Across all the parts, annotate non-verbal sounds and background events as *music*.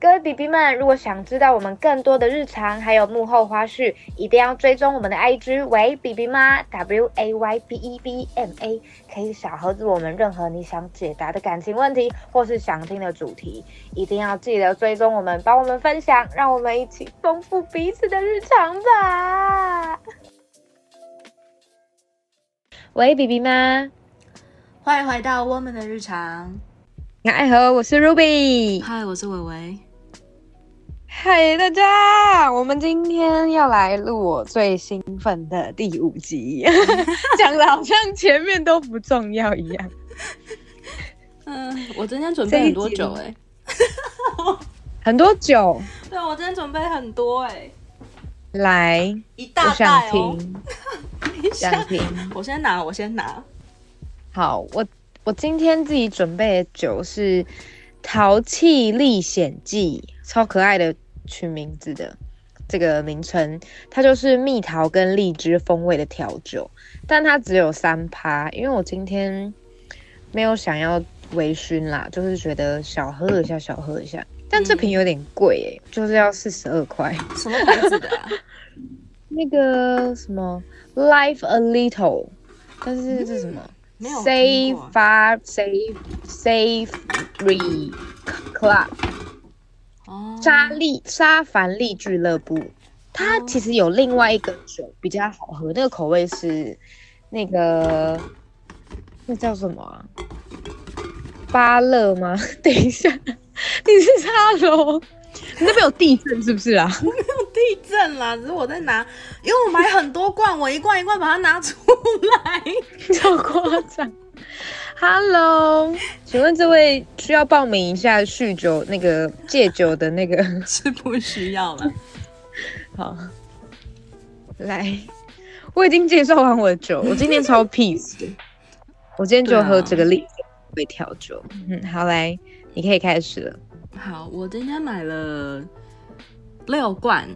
各位 B B 们，如果想知道我们更多的日常，还有幕后花絮，一定要追踪我们的 I G 为 B B 妈 W A Y B E B M A，可以小盒子我们任何你想解答的感情问题，或是想听的主题，一定要记得追踪我们，帮我们分享，让我们一起丰富彼此的日常吧。喂，B B 妈，欢迎回到我们的日常。爱和，我是 Ruby。嗨，我是伟伟。嗨，大家，我们今天要来录我最兴奋的第五集，*laughs* 讲的好像前面都不重要一样。嗯，我今天准备很多酒哎，很多酒。对，我今天准备很多哎。来，一大袋哦。*laughs* 想听？我先拿，我先拿。好，我。我今天自己准备的酒是《淘气历险记》，超可爱的取名字的这个名称，它就是蜜桃跟荔枝风味的调酒，但它只有三趴，因为我今天没有想要微醺啦，就是觉得小喝一下，小喝一下。但这瓶有点贵诶，就是要四十二块。什么牌子的？啊 *laughs* 那个什么 Life a Little，但是这是什么？Safe Far Safe Safe Free Club，沙利沙凡利俱乐部，它其实有另外一个酒比较好喝，那个口味是那个那叫什么啊？巴乐吗？*laughs* 等一下，你是沙龙？你那边有地震是不是啊？*laughs* 没有地震啦，只是我在拿，因为我买很多罐，我一罐一罐把它拿出来，*laughs* 超夸张。Hello，请问这位需要报名一下酗酒那个戒酒的那个 *laughs* 是不需要了。好，来，我已经介绍完我的酒，我今天超 peace 的，我今天就喝这个利会调酒。嗯，好，来，你可以开始了。好，我今天买了六罐，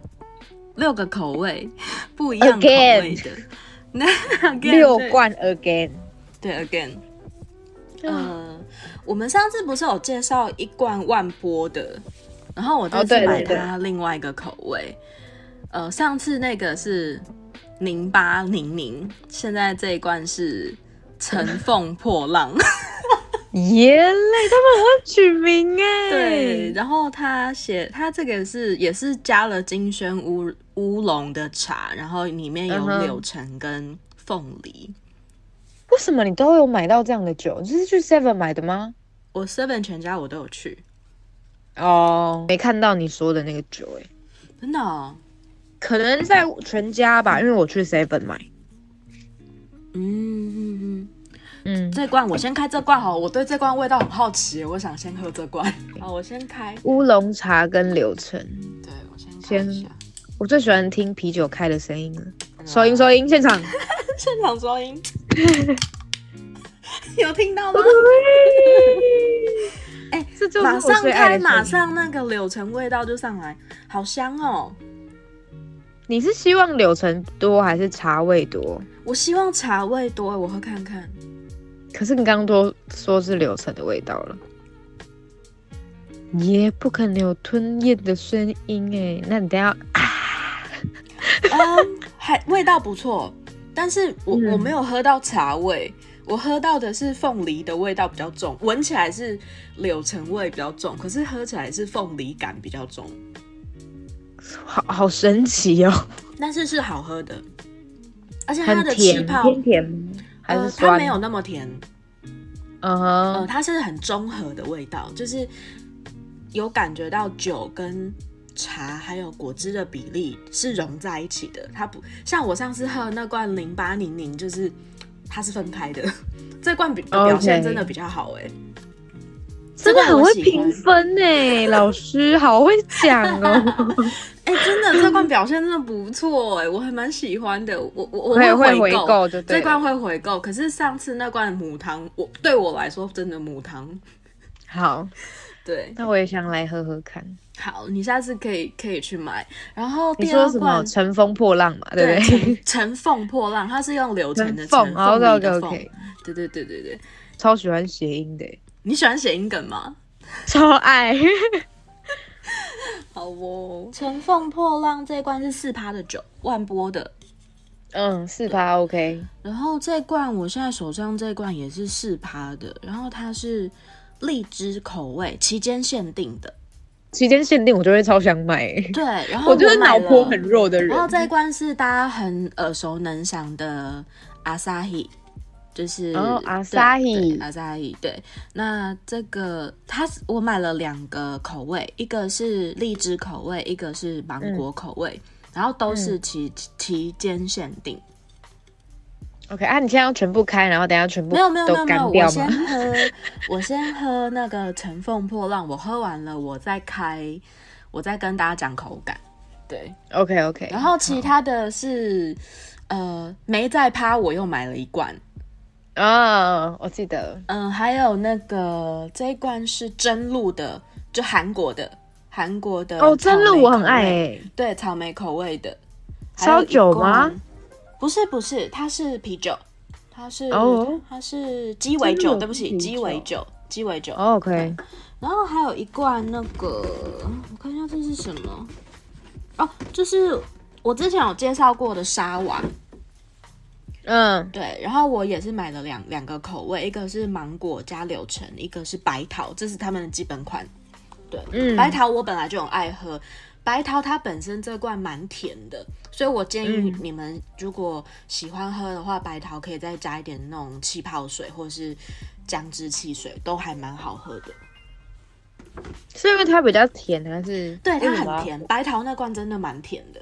六个口味，不一样口味的。那 *laughs* 六罐 again，对 again。嗯，我们上次不是有介绍一罐万波的，然后我这次买它另外一个口味。呃，上次那个是零八零零，现在这一罐是乘风破浪。*laughs* 耶嘞，他们很会取名哎。对，然后他写他这个是也是加了金萱乌乌龙的茶，然后里面有柳橙跟凤梨。为什么你都有买到这样的酒？你是去 Seven 买的吗？我 Seven 全家我都有去。哦，没看到你说的那个酒哎，真的？可能在全家吧，因为我去 Seven 买。嗯嗯这罐我先开这罐好，我对这罐味道很好奇，我想先喝这罐。*laughs* 好，我先开乌龙茶跟柳橙。对，我先先，我最喜欢听啤酒开的声音了。收音，收音，现场，*laughs* 现场收音，*laughs* 有听到吗？哎，马上开，马上那个柳橙味道就上来，好香哦。你是希望柳橙多还是茶味多？我希望茶味多，我喝看看。可是你刚刚都说是柳橙的味道了，也不可能有吞咽的声音哎。那你等下啊，*laughs* 嗯，还味道不错，但是我我没有喝到茶味，我喝到的是凤梨的味道比较重，闻起来是柳橙味比较重，可是喝起来是凤梨感比较重，好好神奇哦。但是是好喝的，而且它的气泡偏甜。呃，它没有那么甜，嗯哼，呃，它是很中和的味道，就是有感觉到酒跟茶还有果汁的比例是融在一起的。它不像我上次喝那罐零八零零，就是它是分开的。*laughs* 这罐比表现真的比较好哎，真的很会评分哎，*laughs* 老师好会讲哦。*laughs* 哎，真的这罐表现真的不错哎，我还蛮喜欢的。我我我会回购，对这罐会回购。可是上次那罐母汤，我对我来说真的母汤。好，对，那我也想来喝喝看。好，你下次可以可以去买。然后你说什么乘风破浪嘛，对不对？乘风破浪，它是用柳橙的乘风的风。对对对对对，超喜欢谐音的。你喜欢谐音梗吗？超爱。好哦。乘风破浪这一罐是四趴的酒，万波的。嗯，四趴 OK。然后这罐我现在手上这罐也是四趴的，然后它是荔枝口味，期间限定的。期间限定我就会超想买。对，然后我就是脑波很弱的人。然后这一罐是大家很耳熟能详的阿萨希。就是阿萨伊，阿萨伊，对。那这个它我买了两个口味，一个是荔枝口味，一个是芒果口味，然后都是期期间限定。OK 啊，你现在要全部开，然后等下全部没有没有没有没有，我先喝，*laughs* 我先喝那个乘风破浪，我喝完了，我再开，我再跟大家讲口感。对，OK OK。然后其他的是呃没在趴，我又买了一罐。啊，我记得，嗯，还有那个这一罐是真露的，就韩国的，韩国的哦，真露我很爱，对，草莓口味的，烧酒吗？不是不是，它是啤酒，它是哦，它是鸡尾酒，对不起，鸡尾酒，鸡尾酒，OK。然后还有一罐那个，我看一下这是什么？哦，就是我之前有介绍过的沙瓦。嗯，对，然后我也是买了两两个口味，一个是芒果加柳橙，一个是白桃，这是他们的基本款。对，嗯，白桃我本来就很爱喝，白桃它本身这罐蛮甜的，所以我建议你们如果喜欢喝的话，白桃可以再加一点那种气泡水或者是姜汁汽水，都还蛮好喝的。是因为它比较甜还是？对，它很甜，白桃那罐真的蛮甜的。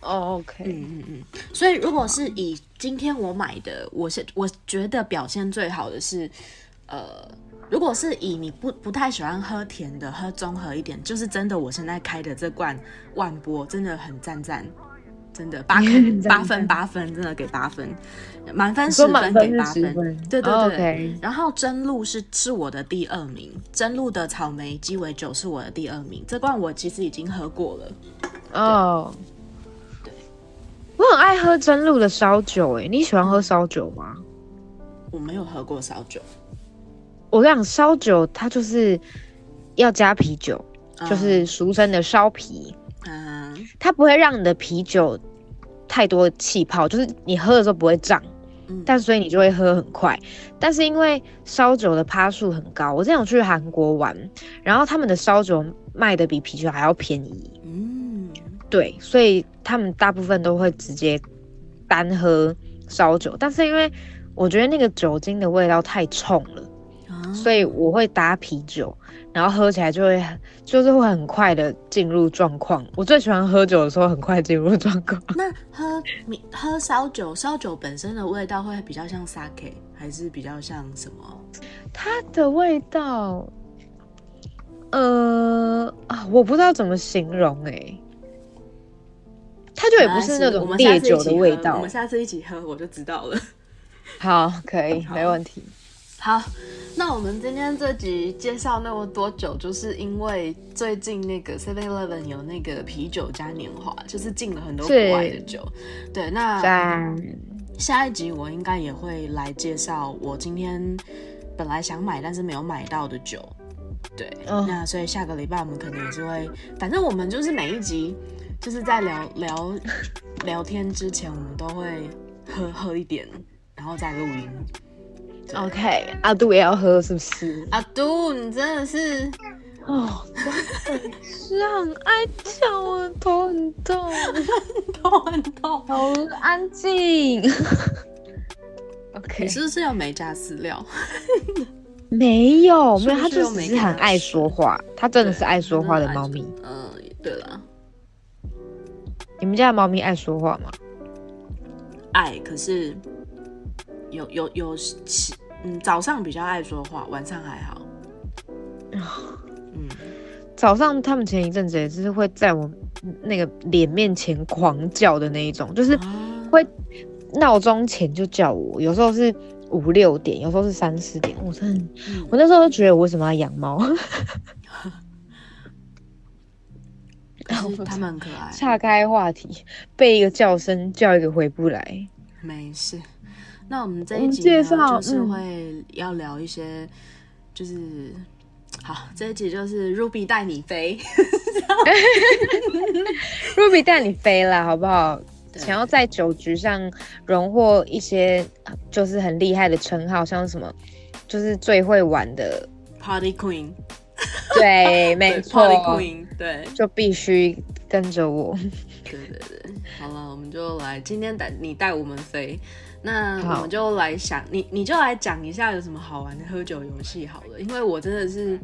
哦，OK，嗯嗯嗯，所以如果是以今天我买的，我是我觉得表现最好的是，呃，如果是以你不不太喜欢喝甜的，喝综合一点，就是真的，我现在开的这罐万波真的很赞赞，真的八分八分八分，真的给八分，满分 *laughs* 十分给八分，对对对。然后真露是是我的第二名，真露的草莓鸡尾酒是我的第二名，这罐我其实已经喝过了，哦。我很爱喝真露的烧酒，哎，你喜欢喝烧酒吗？我没有喝过烧酒。我讲烧酒，它就是要加啤酒，就是俗称的烧啤。嗯，它不会让你的啤酒太多气泡，就是你喝的时候不会胀，但所以你就会喝很快。但是因为烧酒的趴数很高，我之前有去韩国玩，然后他们的烧酒卖的比啤酒还要便宜。嗯，对，所以。他们大部分都会直接单喝烧酒，但是因为我觉得那个酒精的味道太冲了，所以我会搭啤酒，然后喝起来就会就是会很快的进入状况。我最喜欢喝酒的时候很快进入状况。那喝你喝烧酒，烧酒本身的味道会比较像 sake，还是比较像什么？它的味道，呃啊，我不知道怎么形容哎。它就也不是那种烈酒的味道。我们下次一起喝，我就知道了。好，可以，没问题。好，那我们今天这集介绍那么多酒，就是因为最近那个 Seven Eleven 有那个啤酒嘉年华，就是进了很多国外的酒。对，那下一集我应该也会来介绍我今天本来想买但是没有买到的酒。对，那所以下个礼拜我们可能也是会，反正我们就是每一集。就是在聊聊 *laughs* 聊天之前，我们都会喝喝一点，然后再录音。OK，阿杜也要喝是不是？阿杜，你真的是哦，是很爱叫，我头很痛，*laughs* 头很痛，好安静。*laughs* OK，你是不是要没加饲料？没有，没有，它就只是很爱说话，它真的是爱说话的猫咪。嗯，对了。你们家的猫咪爱说话吗？爱，可是有有有起，嗯，早上比较爱说话，晚上还好。嗯，早上他们前一阵子也是会在我那个脸面前狂叫的那一种，就是会闹钟前就叫我，有时候是五六点，有时候是三四点。我真的，我那时候就觉得我为什么要养猫？*laughs* 他们很可爱。岔开话题，被一个叫声叫一个回不来。没事，那我们这一集呢，就是会要聊一些，就是好，这一集就是 Ruby 带你飞，*laughs* Ruby 带你飞了，好不好？想要在酒局上荣获一些就是很厉害的称号，像什么，就是最会玩的 Party Queen，对，没 *laughs* 错，Party Queen，对，就必须跟着我。对对对，好了，我们就来今天带你带我们飞。那我们就来想你，你就来讲一下有什么好玩的喝酒游戏好了，因为我真的是，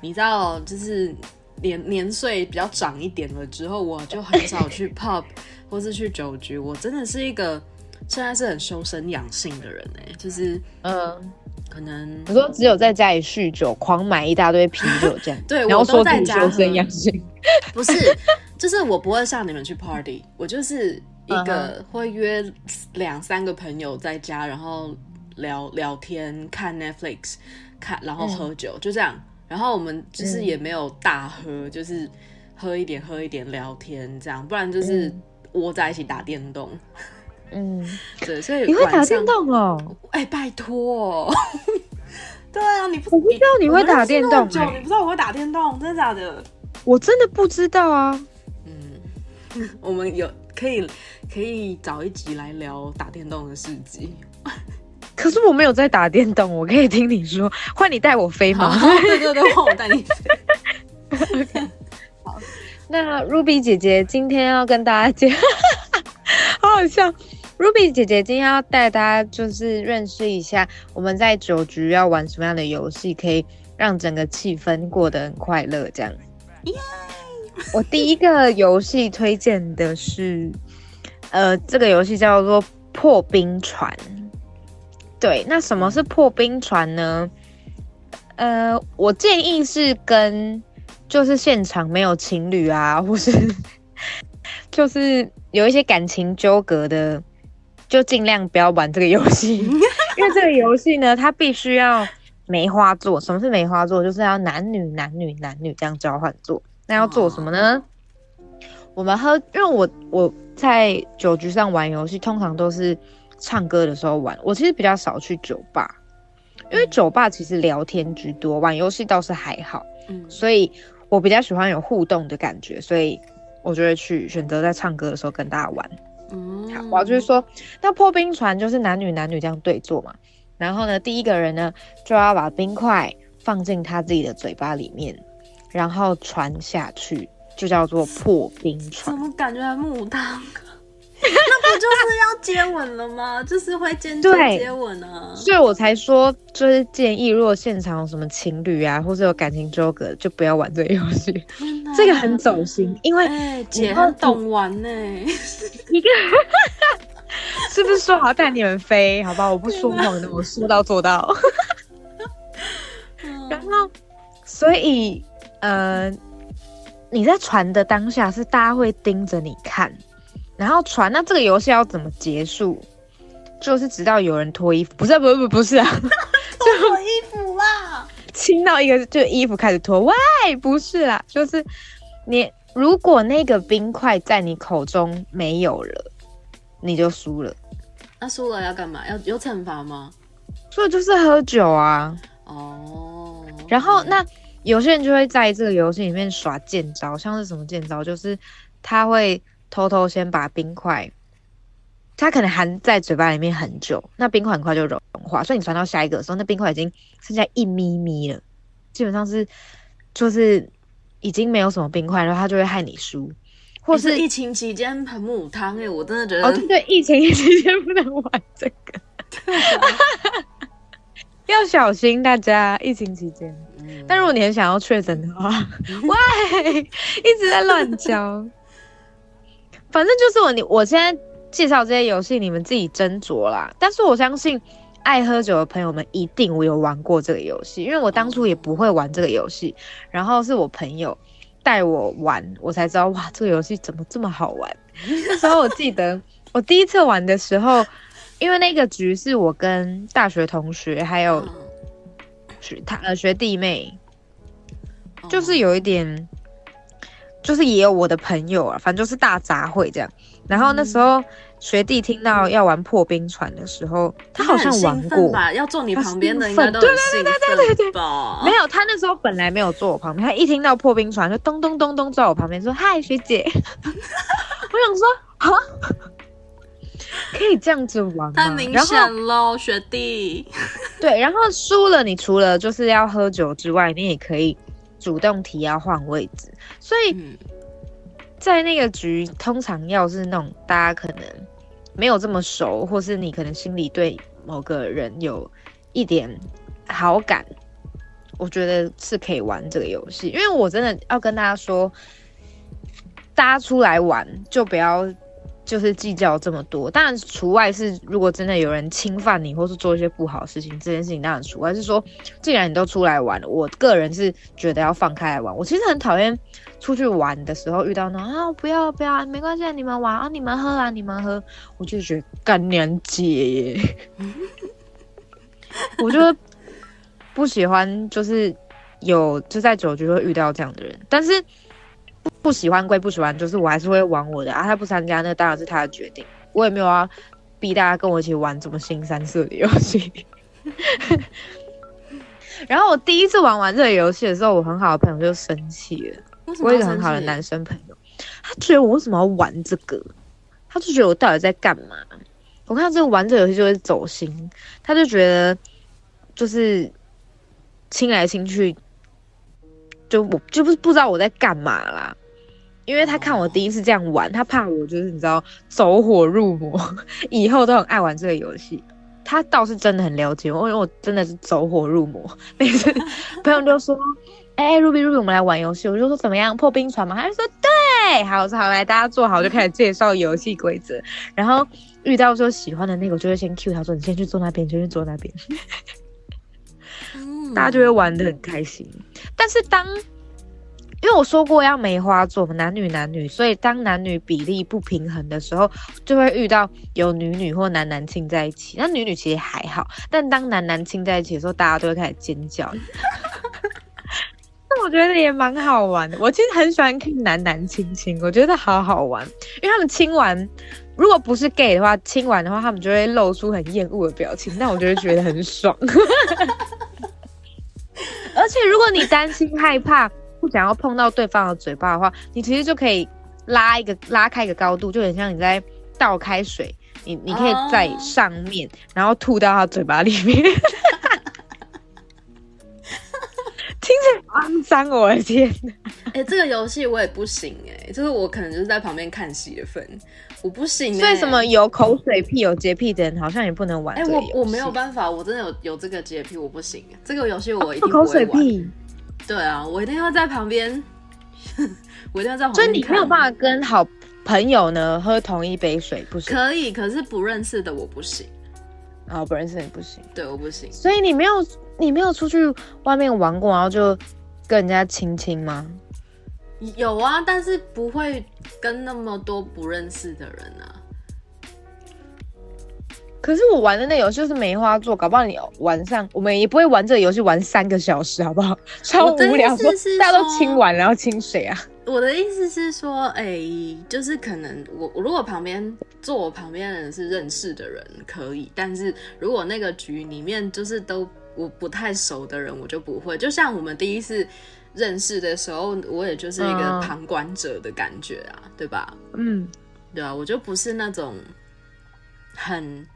你知道，就是年年岁比较长一点了之后，我就很少去 *laughs* pub 或是去酒局，我真的是一个现在是很修身养性的人哎，就是嗯，可能我说只有在家里酗酒，狂买一大堆啤酒这样，*laughs* 对，我都在家修身养性，不是，就是我不会像你们去 party，我就是。一个会约两三个朋友在家，然后聊聊天、看 Netflix、看，然后喝酒，就这样。然后我们就是也没有大喝，就是喝一点、喝一点聊天这样，不然就是窝在一起打电动。嗯，对，所以你会打电动哦？哎，拜托，*laughs* 对啊，你不我不知道你会打电动，你不知道我会打电动，真的假的？我真的不知道啊。嗯，*laughs* 我们有。可以可以找一集来聊打电动的事迹，*laughs* 可是我没有在打电动，我可以听你说，换你带我飞吗？对对对，换我带你飞。好，那 Ruby 姐姐今天要跟大家讲，好好笑。Ruby 姐姐今天要带大家就是认识一下我们在酒局要玩什么样的游戏，可以让整个气氛过得很快乐，这样。我第一个游戏推荐的是，呃，这个游戏叫做破冰船。对，那什么是破冰船呢？呃，我建议是跟就是现场没有情侣啊，或是 *laughs* 就是有一些感情纠葛的，就尽量不要玩这个游戏，*laughs* 因为这个游戏呢，它必须要梅花座。什么是梅花座？就是要男女男女男女这样交换座。那要做什么呢？我们喝，因为我我在酒局上玩游戏，通常都是唱歌的时候玩。我其实比较少去酒吧，因为酒吧其实聊天居多，玩游戏倒是还好。嗯，所以我比较喜欢有互动的感觉，所以我就会去选择在唱歌的时候跟大家玩。嗯，好，我要就是说，那破冰船就是男女男女这样对坐嘛。然后呢，第一个人呢就要把冰块放进他自己的嘴巴里面。然后传下去就叫做破冰船，怎么感觉还木汤？*laughs* 那不就是要接吻了吗？就是会间接接吻啊。所以我才说，就是建议，如果现场有什么情侣啊，或者有感情纠葛，就不要玩这个游戏。这个很走心，因为姐很懂玩呢。一个是不是说好带你们飞？好吧，我不说谎的，我说到做到。*laughs* 然后，所以。呃，你在传的当下是大家会盯着你看，然后传。那这个游戏要怎么结束？就是直到有人脱衣服，不是，不是不是啊，*laughs* 脱衣服啦，*laughs* 亲到一个就衣服开始脱。喂，不是啦，就是你如果那个冰块在你口中没有了，你就输了。那输了要干嘛？要有惩罚吗？所以就是喝酒啊。哦，然后那。有些人就会在这个游戏里面耍剑招，像是什么剑招，就是他会偷偷先把冰块，它可能含在嘴巴里面很久，那冰块很快就融化，所以你传到下一个的时候，那冰块已经剩下一咪咪了，基本上是就是已经没有什么冰块，然后他就会害你输，或是疫情期间盆母汤哎，我真的觉得哦对对，疫情期间不能玩这个，*laughs* 要小心大家疫情期间。但如果你很想要确诊的话，*laughs* 喂，一直在乱教。反正就是我，你我现在介绍这些游戏，你们自己斟酌啦。但是我相信爱喝酒的朋友们一定我有玩过这个游戏，因为我当初也不会玩这个游戏，*laughs* 然后是我朋友带我玩，我才知道哇，这个游戏怎么这么好玩。那时候我记得我第一次玩的时候，因为那个局是我跟大学同学还有。学他呃学弟妹，就是有一点，就是也有我的朋友啊，反正就是大杂烩这样。然后那时候学弟听到要玩破冰船的时候，他好像玩过吧？要坐你旁边的应该都很兴奋吧？没有，他那时候本来没有坐我旁边，他一听到破冰船就咚咚咚咚在我旁边说：“嗨，学姐。*laughs* ”我想说啊，可以这样子玩吗？太明显喽，学弟。对，然后输了，你除了就是要喝酒之外，你也可以主动提要换位置，所以。在那个局，通常要是那种大家可能没有这么熟，或是你可能心里对某个人有一点好感，我觉得是可以玩这个游戏。因为我真的要跟大家说，大家出来玩就不要。就是计较这么多，当然除外是如果真的有人侵犯你，或是做一些不好的事情，这件事情当然除外。是说，既然你都出来玩了，我个人是觉得要放开来玩。我其实很讨厌出去玩的时候遇到那种啊，不要不要，没关系，你们玩啊，你们喝啊，你们喝，我就觉得干娘姐耶，我就不喜欢，就是有就在酒局会遇到这样的人，但是。不喜欢归不喜欢，就是我还是会玩我的啊。他不参加，那当然是他的决定。我也没有要逼大家跟我一起玩这么新三色的游戏。*laughs* 然后我第一次玩完这个游戏的时候，我很好的朋友就生气了。我一个很好的男生朋友，他觉得我为什么要玩这个？他就觉得我到底在干嘛？我看这个玩这个游戏就会走心，他就觉得就是亲来亲去。就我就不不知道我在干嘛啦，因为他看我第一次这样玩，他怕我就是你知道走火入魔，*laughs* 以后都很爱玩这个游戏。他倒是真的很了解我，因为我真的是走火入魔。每次 *laughs* 朋友就说：“哎，Ruby Ruby，我们来玩游戏。”我就说：“怎么样？破冰船吗？”他就说：“对，好，好，来，大家坐好，就开始介绍游戏规则。然后遇到说喜欢的那个，我就会先 Q 他说：‘你先去坐那边，先去坐那边。’ *laughs* 大家就会玩的很开心，但是当因为我说过要梅花座男女男女，所以当男女比例不平衡的时候，就会遇到有女女或男男亲在一起。那女女其实还好，但当男男亲在一起的时候，大家都会开始尖叫。那我觉得也蛮好玩的。我其实很喜欢看男男亲亲，我觉得好好玩，因为他们亲完，如果不是 gay 的话，亲完的话，他们就会露出很厌恶的表情，那我就会觉得很爽。*laughs* 而且，如果你担心害怕不想要碰到对方的嘴巴的话，你其实就可以拉一个拉开一个高度，就很像你在倒开水，你你可以在上面，然后吐到他嘴巴里面。*laughs* 听着肮脏，我的天哪！哎，这个游戏我也不行哎，就是我可能就是在旁边看戏的份，我不行。所以什么有口水癖、有洁癖的人好像也不能玩。哎，我我没有办法，我真的有有这个洁癖，我不行。这个游戏我一定口水癖。对啊，我一定要在旁边，*laughs* 我一定要在旁边。所以你没有办法跟好朋友呢喝同一杯水，不行。可以，可是不认识的我不行。啊，不认识你不行。对，我不行。所以你没有。你没有出去外面玩过，然后就跟人家亲亲吗？有啊，但是不会跟那么多不认识的人啊。可是我玩的那游戏就是梅花座，搞不好你晚上我们也不会玩这个游戏玩三个小时，好不好？*laughs* 超无聊，大家都清完然后清谁啊？我的意思是说，哎，就是可能我我如果旁边坐我旁边的人是认识的人，可以；但是如果那个局里面就是都。我不太熟的人，我就不会。就像我们第一次认识的时候，我也就是一个旁观者的感觉啊，对吧？嗯，对啊，我就不是那种很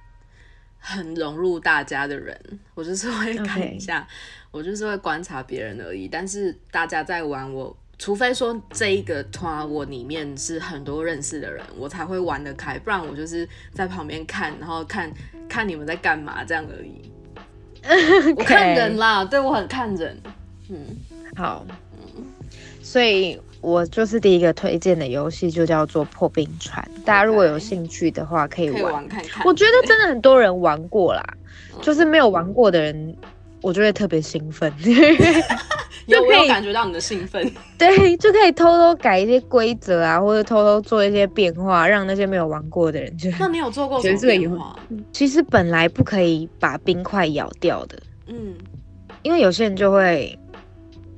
很融入大家的人，我就是会看一下，我就是会观察别人而已。但是大家在玩，我除非说这一个团我里面是很多认识的人，我才会玩得开，不然我就是在旁边看，然后看看你们在干嘛这样而已。*laughs* 我看人啦，对我很看人。嗯，好，嗯所以我就是第一个推荐的游戏就叫做破冰船。大家如果有兴趣的话，可以玩看看。我觉得真的很多人玩过啦，就是没有玩过的人。我就会特别兴奋，*laughs* 就可以感觉到你的兴奋。*laughs* 对，就可以偷偷改一些规则啊，或者偷偷做一些变化，让那些没有玩过的人就。那你有做过什么变化？其实本来不可以把冰块咬掉的。嗯，因为有些人就会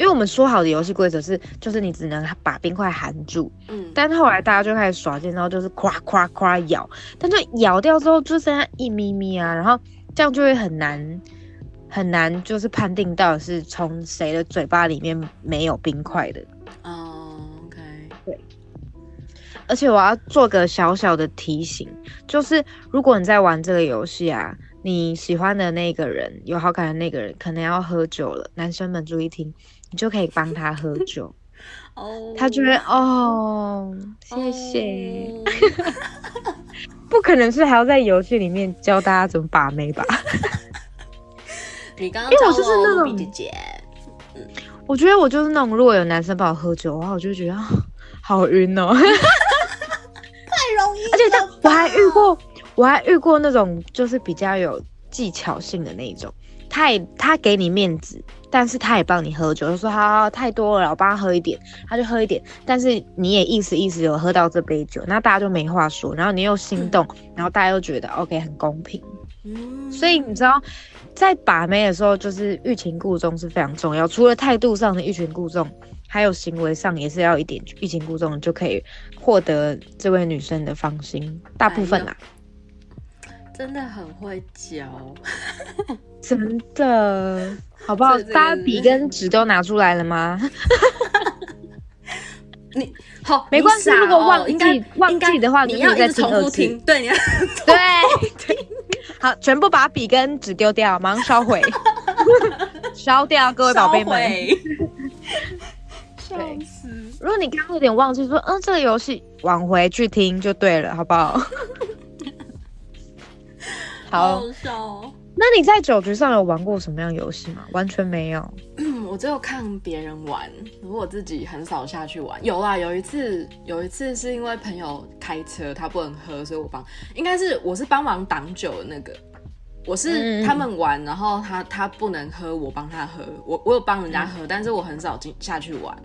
因为我们说好的游戏规则是，就是你只能把冰块含住，嗯，但后来大家就开始耍剑，然后就是夸夸夸咬，但就咬掉之后就剩下一咪咪啊，然后这样就会很难很难，就是判定到底是从谁的嘴巴里面没有冰块的。哦，OK，对。而且我要做个小小的提醒，就是如果你在玩这个游戏啊。你喜欢的那个人，有好感的那个人，可能要喝酒了。男生们注意听，你就可以帮他喝酒。*laughs* 哦，他觉得哦，谢谢。不可能是还要在游戏里面教大家怎么把妹吧？*laughs* 你刚刚因为我就是那种姐姐，我觉得我就是那种，如果有男生帮我喝酒的话，我就觉得好晕哦，*laughs* 太容易。而且他我还遇过。我还遇过那种就是比较有技巧性的那种，他也他给你面子，但是他也帮你喝酒，就说好太多了，我帮他喝一点，他就喝一点，但是你也意思意思有喝到这杯酒，那大家就没话说，然后你又心动，然后大家又觉得 OK 很公平，嗯，所以你知道在把妹的时候，就是欲擒故纵是非常重要，除了态度上的欲擒故纵，还有行为上也是要一点欲擒故纵，就可以获得这位女生的芳心，大部分啦。真的很会教，真的，好不好？大家笔跟纸都拿出来了吗？*laughs* 你好，*laughs* 没关系。如果忘记忘记的话，你要再重复听。对，你要对，*laughs* 好，全部把笔跟纸丢掉，马上烧毁，烧掉，各位宝贝们。笑死！如果你刚刚有点忘记说，嗯，这个游戏往回去听就对了，好不好？好，那你在酒局上有玩过什么样游戏吗？完全没有，*clears throat* 我只有看别人玩，我自己很少下去玩。有啊，有一次，有一次是因为朋友开车，他不能喝，所以我帮，应该是我是帮忙挡酒的那个，我是他们玩，然后他他不能喝，我帮他喝，我我有帮人家喝，但是我很少进下去玩。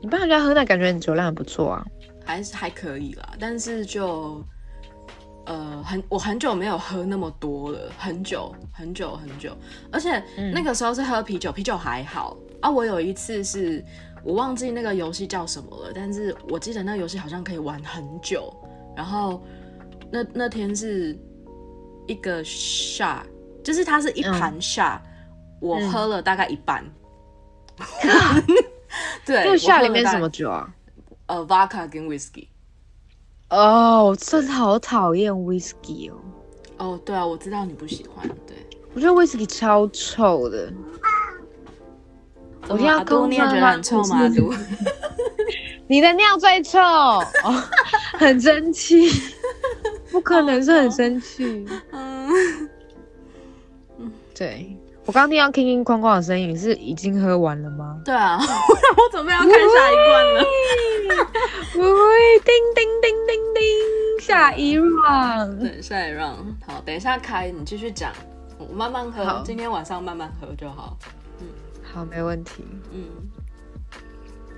你帮人家喝，那感觉你酒量很不错啊，还是还可以啦，但是就。呃，很我很久没有喝那么多了，很久很久很久，而且那个时候是喝啤酒，啤酒还好啊。我有一次是我忘记那个游戏叫什么了，但是我记得那个游戏好像可以玩很久。然后那那天是一个 shot，就是它是一盘 shot，我喝了大概一半。*laughs* 对，那 shot 里面什么酒啊？呃，vodka 跟 whiskey。哦，真的好讨厌 whisky 哦。哦，对啊，我知道你不喜欢。对，我觉得 whisky 超臭的。我听到公你也觉得很臭吗？毒，*laughs* 你的尿最臭，*laughs* 很生气，不可能是很生气。*laughs* 嗯，对。我刚听到叮叮哐哐的声音，是已经喝完了吗？对啊，*laughs* 我准备要看下一罐了。*laughs* 叮叮叮叮叮，下一 round。对，下一 round。好，等一下开，你继续讲，我慢慢喝。今天晚上慢慢喝就好。嗯，好，没问题。嗯，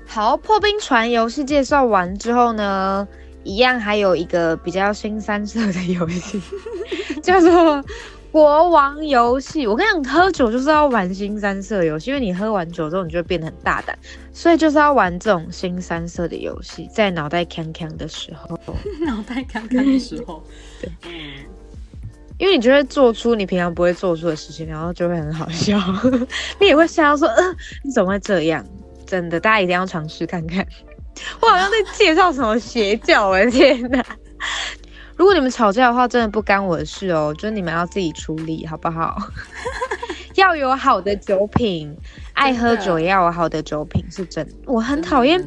好，破冰船游戏介绍完之后呢，一样还有一个比较新三色的游戏，*laughs* 叫做。国王游戏，我跟你讲，喝酒就是要玩新三色游戏，因为你喝完酒之后，你就会变得很大胆，所以就是要玩这种新三色的游戏，在脑袋康康的时候，脑袋康康的时候，对，*laughs* 因为你就会做出你平常不会做出的事情，然后就会很好笑，*laughs* 你也会笑说，呃，你怎么会这样？真的，大家一定要尝试看看。我好像在介绍什么邪教，我的天哪！如果你们吵架的话，真的不干我的事哦，就是你们要自己处理，好不好？*laughs* 要有好的酒品，爱喝酒也要有好的酒品，是真。我很讨厌，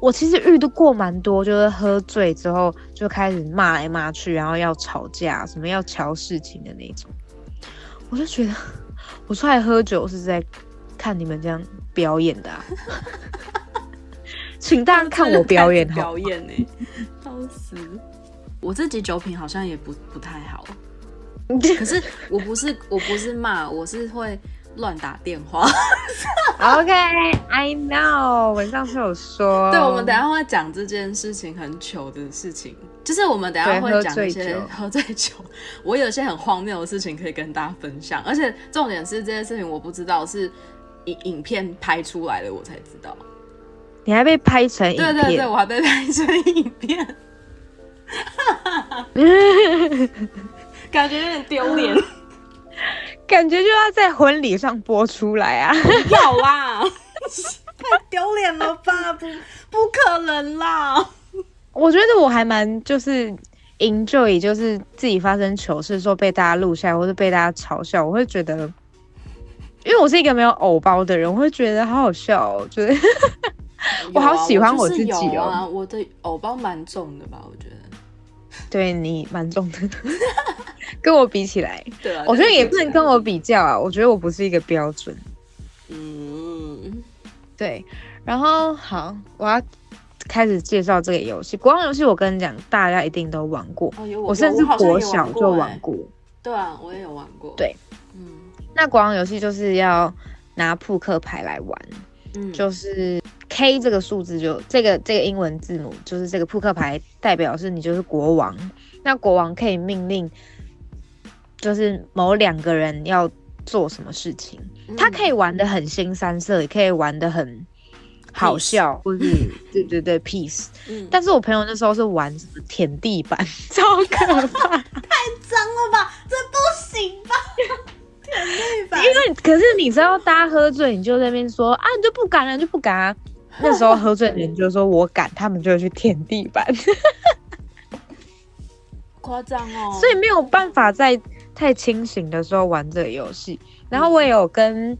我其实遇到过蛮多，就是喝醉之后就开始骂来骂去，然后要吵架，什么要瞧事情的那种。我就觉得，我出来喝酒是在看你们这样表演的，*laughs* 请大家看我表演，表演呢，笑死。我自己酒品好像也不不太好，*laughs* 可是我不是我不是骂，我是会乱打电话。OK，I know，我上次有说，对，我们等下会讲这件事情很糗的事情，就是我们等下会讲一些喝醉酒，我有些很荒谬的事情可以跟大家分享，而且重点是这件事情我不知道是影影片拍出来的，我才知道。你还被拍成影片？对对对，我还被拍成影片，*laughs* 感觉有点丢脸，感觉就要在婚礼上播出来啊！有啊，*laughs* 太丢脸了吧？不，不可能啦！我觉得我还蛮就是 enjoy，就是自己发生糗事，说被大家录下来，或者被大家嘲笑，我会觉得，因为我是一个没有偶包的人，我会觉得好好笑，哦，觉 *laughs* 得我好喜欢我自己哦。我的偶包蛮重的吧？我觉得，对你蛮重的，*laughs* 跟我比起来，*laughs* 对啊，我觉得也不能跟我比较啊。我觉得我不是一个标准。嗯，对。然后好，我要。开始介绍这个游戏，国王游戏我跟你讲，大家一定都玩过，我甚至国小就玩过。对啊，我也有玩过。对，嗯，那国王游戏就是要拿扑克牌来玩，嗯，就是 K 这个数字就这个这个英文字母，就是这个扑克牌代表是你就是国王，那国王可以命令，就是某两个人要做什么事情，他可以玩的很新三色，也可以玩的很。好笑，或是对对对，peace。嗯，但是我朋友那时候是玩什么舔地板，*laughs* 超可怕，太脏了吧，这不行吧？因为可是你知道，大家喝醉，你就在那边说啊，你就不敢了，就不敢啊。*laughs* 那时候喝醉的人就说我敢，他们就会去舔地板，*laughs* 夸张哦。所以没有办法在太清醒的时候玩这个游戏。然后我也有跟。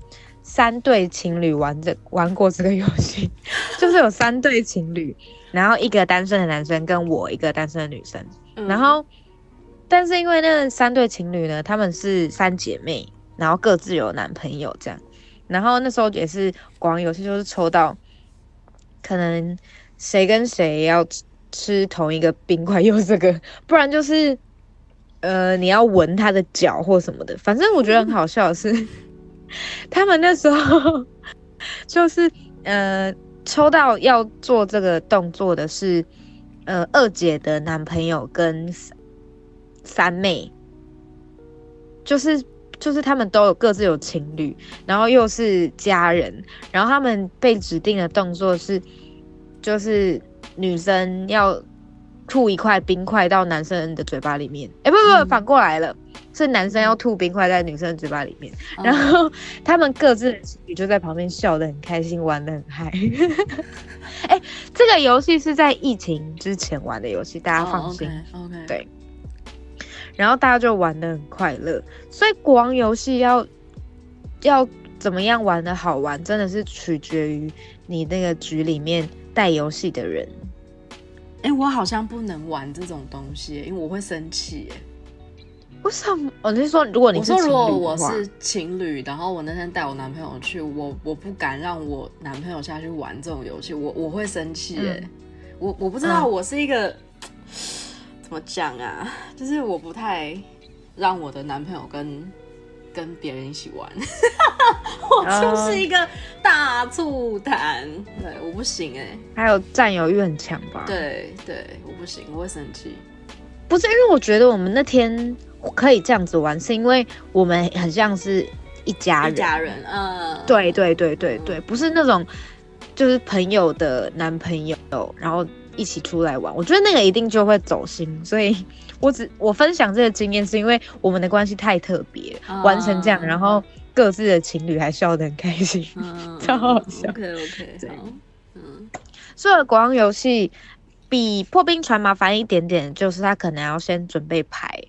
三对情侣玩这玩过这个游戏，*laughs* 就是有三对情侣，然后一个单身的男生跟我一个单身的女生，然后，但是因为那三对情侣呢，他们是三姐妹，然后各自有男朋友这样，然后那时候也是玩游戏，就是抽到，可能谁跟谁要吃同一个冰块，又这个，不然就是，呃，你要闻他的脚或什么的，反正我觉得很好笑是。*laughs* 他们那时候就是呃抽到要做这个动作的是呃二姐的男朋友跟三妹，就是就是他们都有各自有情侣，然后又是家人，然后他们被指定的动作是就是女生要吐一块冰块到男生的嘴巴里面，哎不不反过来了。是男生要吐冰块在女生的嘴巴里面，*laughs* 然后他们各自的情侣就在旁边笑得很开心，玩得很嗨。*laughs* 哎，这个游戏是在疫情之前玩的游戏，大家放心。OK，对。然后大家就玩的很快乐，所以国王游戏要要怎么样玩的好玩，真的是取决于你那个局里面带游戏的人。哎，我好像不能玩这种东西，因为我会生气。哎。为什么？我是说，如果你我说如果我是情侣，然后我那天带我男朋友去，我我不敢让我男朋友下去玩这种游戏，我我会生气哎，我我不知道我是一个怎么讲啊，*laughs* 就是我不太让我的男朋友跟跟别人一起玩，*laughs* 我就是一个大醋坛，对，我不行哎，还有占有欲很强吧？对对，我不行，我会生气。不是因为我觉得我们那天。可以这样子玩，是因为我们很像是一家人。一家人，嗯，对对对对对，不是那种就是朋友的男朋友，然后一起出来玩。我觉得那个一定就会走心，所以我只我分享这个经验，是因为我们的关系太特别，玩成这样，然后各自的情侣还笑得很开心，*laughs* 超好笑。OK OK，这样，嗯，所以国王游戏比破冰船麻烦一点点，就是他可能要先准备牌。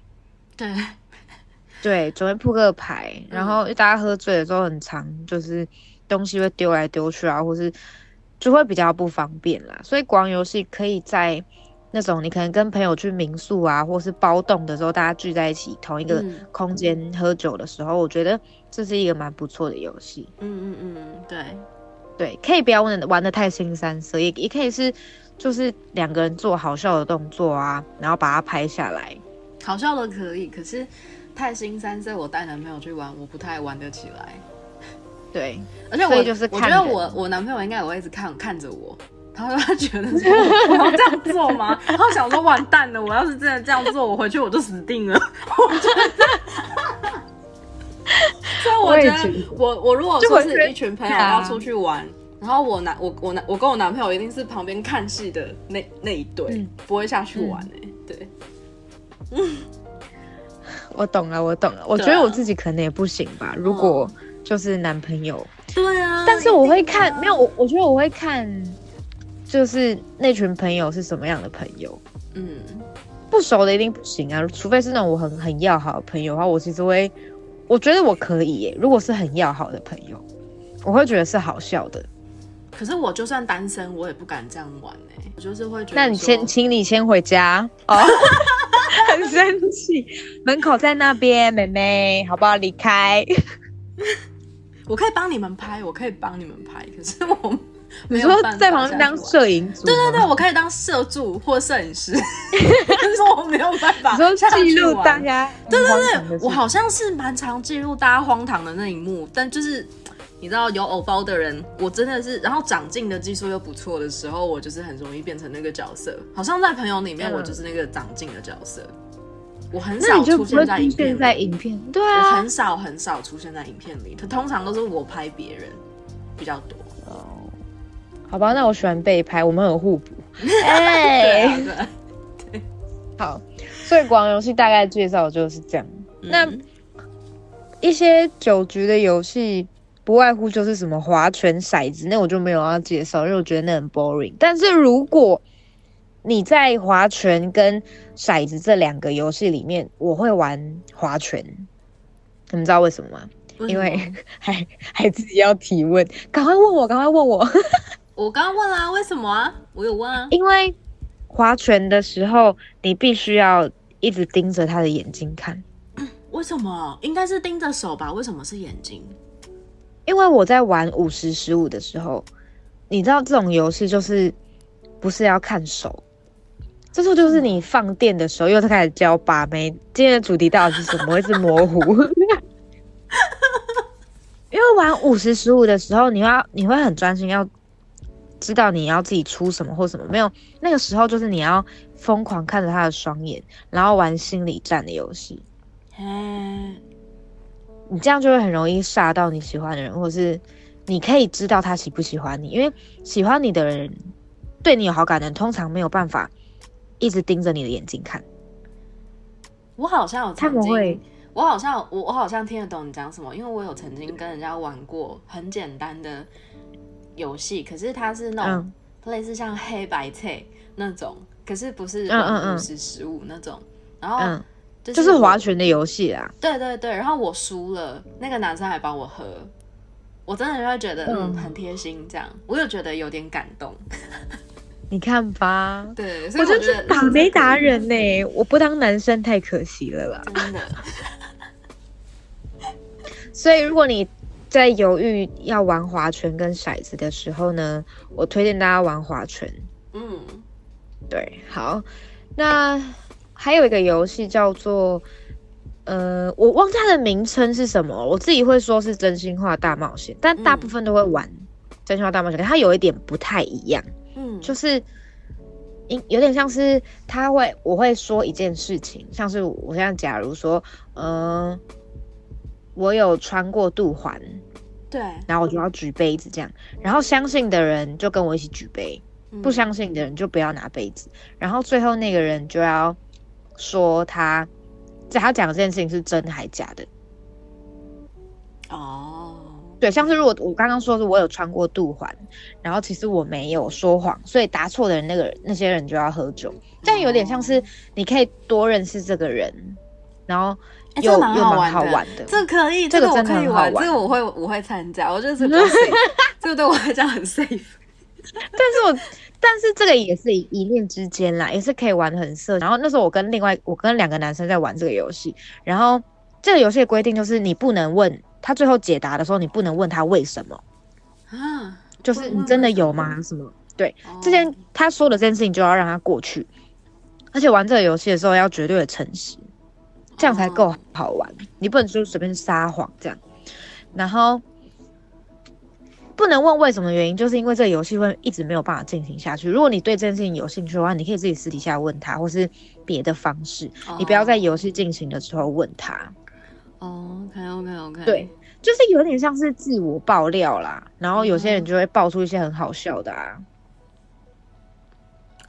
对，对，准备扑克牌，然后大家喝醉的时候很长，就是东西会丢来丢去啊，或是就会比较不方便啦。所以光游戏可以在那种你可能跟朋友去民宿啊，或是包栋的时候，大家聚在一起同一个空间喝酒的时候，我觉得这是一个蛮不错的游戏。嗯嗯嗯，对，对，可以不要玩玩的太新三色，也也可以是就是两个人做好笑的动作啊，然后把它拍下来。好笑的可以，可是太新三色，我带男朋友去玩，我不太玩得起来。对，而且我就是我觉得我我男朋友应该也会一直看看着我，他说他觉得我要这样做吗？然后想说完蛋了，我要是真的这样做，我回去我就死定了。我觉得，所以我觉得，我我如果说是一群朋友要出去玩，然后我男我我男我跟我男朋友一定是旁边看戏的那那一对，不会下去玩哎。对，嗯，*laughs* 我懂了，我懂了。我觉得我自己可能也不行吧。如果就是男朋友，对啊。但是我会看，没有我，我觉得我会看，就是那群朋友是什么样的朋友。嗯，不熟的一定不行啊，除非是那种我很很要好的朋友的话，我其实会，我觉得我可以耶。如果是很要好的朋友，我会觉得是好笑的。可是我就算单身，我也不敢这样玩哎，我就是会觉得。那你先，请你先回家哦。*laughs* 很生气，门口在那边，妹妹，好不好？离开。我可以帮你们拍，我可以帮你们拍，可是我你说在旁边当摄影组？对对对，我可以当摄助或摄影师，*laughs* 但是我没有办法记录大家。对对对，我好像是蛮常记录大家荒唐的那一幕，但就是。你知道有偶包的人，我真的是，然后长进的技术又不错的时候，我就是很容易变成那个角色。好像在朋友里面，我就是那个长进的角色。我很少出现在影片，在影片，对啊，我很少很少出现在影片里。他通常都是我拍别人比较多。哦，好吧，那我喜欢被拍，我们很互补。*laughs* 哎，对，*laughs* 好，所以广游戏大概介绍就是这样。那一些酒局的游戏。不外乎就是什么划拳、骰子，那我就没有要介绍，因为我觉得那很 boring。但是如果你在划拳跟骰子这两个游戏里面，我会玩划拳。你们知道为什么吗？因为 *laughs* 还还自己要提问，赶快问我，赶快问我。*laughs* 我刚刚问啦，为什么啊？我有问啊。因为划拳的时候，你必须要一直盯着他的眼睛看。*clears throat* 为什么？应该是盯着手吧？为什么是眼睛？因为我在玩五十十五的时候，你知道这种游戏就是不是要看手，这时候就是你放电的时候，又开始教把妹。今天的主题到底是什么？一直模糊。*laughs* 因为玩五十十五的时候，你要你会很专心，要知道你要自己出什么或什么。没有那个时候，就是你要疯狂看着他的双眼，然后玩心理战的游戏。你这样就会很容易煞到你喜欢的人，或者是你可以知道他喜不喜欢你，因为喜欢你的人对你有好感的人，通常没有办法一直盯着你的眼睛看。我好像有曾经，我好像我我好像听得懂你讲什么，因为我有曾经跟人家玩过很简单的游戏，可是它是那种类似像黑白菜那种，可是不是五十十五那种，然后。就是划拳的游戏啊。对对对，然后我输了，那个男生还帮我喝，我真的就会觉得嗯很贴心，这样我有觉得有点感动。你看吧，对，我就是打没达人呢，我不当男生太可惜了啦。真的。所以如果你在犹豫要玩划拳跟骰子的时候呢，我推荐大家玩划拳。嗯，对，好，那。还有一个游戏叫做，呃，我忘记它的名称是什么，我自己会说是真心话大冒险，但大部分都会玩真心话大冒险，它有一点不太一样，嗯，就是，有有点像是他会，我会说一件事情，像是我现在假如说，嗯，我有穿过肚环，对，然后我就要举杯子这样，然后相信的人就跟我一起举杯，不相信的人就不要拿杯子，然后最后那个人就要。说他在他讲这件事情是真还假的？哦，对，像是如果我刚刚说是我有穿过肚环，然后其实我没有说谎，所以答错的人那个那些人就要喝酒，这样有点像是你可以多认识这个人，然后又又蛮好玩的，这可以，这个我可以玩，这个我会我会参加，我觉得这个 *laughs* 这个对我来讲很 safe，*laughs* 但是我。但是这个也是一念之间啦，也是可以玩的很色。然后那时候我跟另外我跟两个男生在玩这个游戏，然后这个游戏的规定就是你不能问他最后解答的时候，你不能问他为什么啊，就是你真的有吗？什么？对，这件他说的这件事情就要让他过去，而且玩这个游戏的时候要绝对的诚实，这样才够好玩。你不能就随便撒谎这样，然后。不能问为什么原因，就是因为这个游戏会一直没有办法进行下去。如果你对这件事情有兴趣的话，你可以自己私底下问他，或是别的方式。你不要在游戏进行的时候问他。哦，OK OK OK。对，就是有点像是自我爆料啦，然后有些人就会爆出一些很好笑的啊。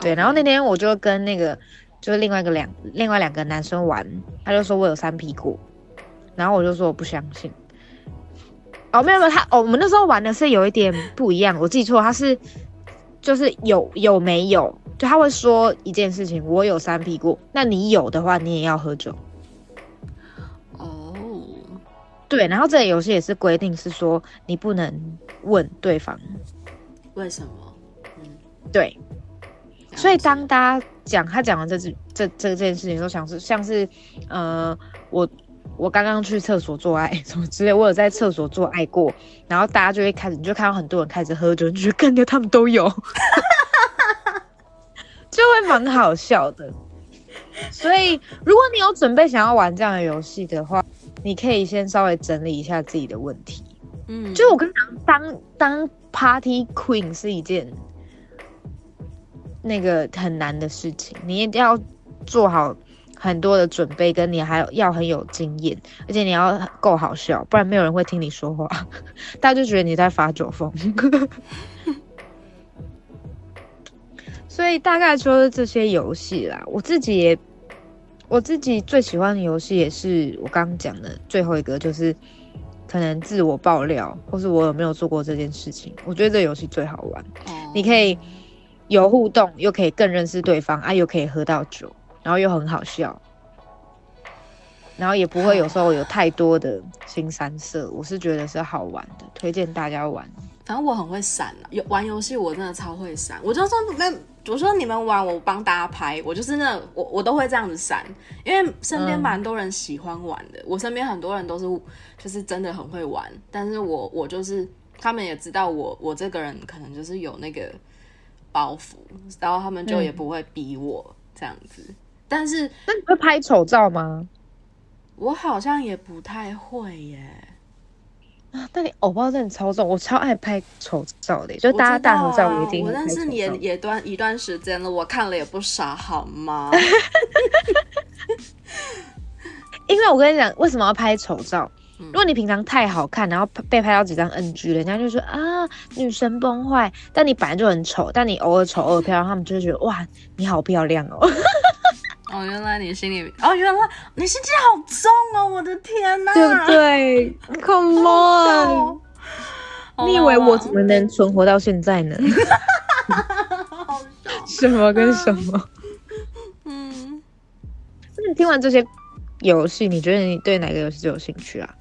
对，然后那天我就跟那个就是另外一个两另外两个男生玩，他就说我有三屁股，然后我就说我不相信。哦，没有没有，他哦，我们那时候玩的是有一点不一样，我记错，他是就是有有没有，就他会说一件事情，我有三屁股，那你有的话，你也要喝酒。对，然后这个游戏也是规定是说你不能问对方为什么，嗯，对，所以当大家讲他讲完这这这这件事情，都想是像是呃我。我刚刚去厕所做爱什么之类，我有在厕所做爱过，然后大家就会开始，你就看到很多人开始喝酒，你就干掉他们都有，*laughs* 就会蛮好笑的。所以，如果你有准备想要玩这样的游戏的话，你可以先稍微整理一下自己的问题。嗯，就我跟你讲，当当 Party Queen 是一件那个很难的事情，你一定要做好。很多的准备，跟你还要很有经验，而且你要够好笑，不然没有人会听你说话，*laughs* 大家就觉得你在发酒疯。*laughs* 所以大概说这些游戏啦，我自己也我自己最喜欢的游戏也是我刚刚讲的最后一个，就是可能自我爆料，或是我有没有做过这件事情，我觉得这游戏最好玩。你可以有互动，又可以更认识对方，啊，又可以喝到酒。然后又很好笑，然后也不会有时候有太多的新三色，我是觉得是好玩的，推荐大家玩。反正我很会闪啊，有玩游戏我真的超会闪。我就说那我说你们玩，我帮大家拍，我就是那我我都会这样子闪，因为身边蛮多人喜欢玩的。我身边很多人都是就是真的很会玩，但是我我就是他们也知道我我这个人可能就是有那个包袱，然后他们就也不会逼我这样子。但是，那你会拍丑照吗？我好像也不太会耶。啊，但你偶包真的超重，我超爱拍丑照的，就大家大合照我一定。我认识你也也段一段时间了，我看了也不少，好吗？*laughs* 因为我跟你讲，为什么要拍丑照？如果你平常太好看，然后被拍到几张 NG，人家就说啊，女神崩坏。但你本来就很丑，但你偶尔丑偶尔漂亮，他们就会觉得哇，你好漂亮哦。哦，原来你心里哦，原来你心机好重哦！我的天呐，对不对？Come on，你以为我怎么能存活到现在呢？*laughs* 什么跟什么？嗯，那你听完这些游戏，你觉得你对哪个游戏最有兴趣啊？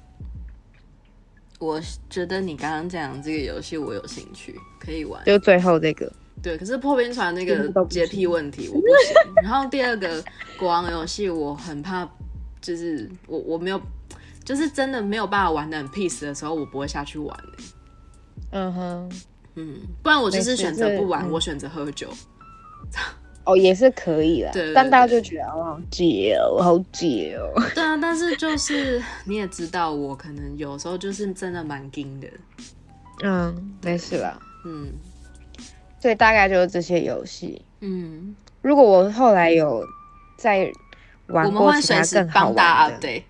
我觉得你刚刚讲这个游戏我有兴趣，可以玩，就最后这个。对，可是破冰船那个洁癖问题我不行。然后第二个国王游戏我很怕，就是我我没有，就是真的没有办法玩的很 peace 的时候，我不会下去玩。嗯哼，嗯，不然我就是选择不玩，我选择喝酒。哦，也是可以的。对，但大家就觉得好解哦，好解哦。*laughs* 对啊，但是就是你也知道，我可能有时候就是真的蛮硬的。嗯，没事啦。嗯。所以大概就是这些游戏。嗯，如果我后来有在玩过其他更好玩的，对，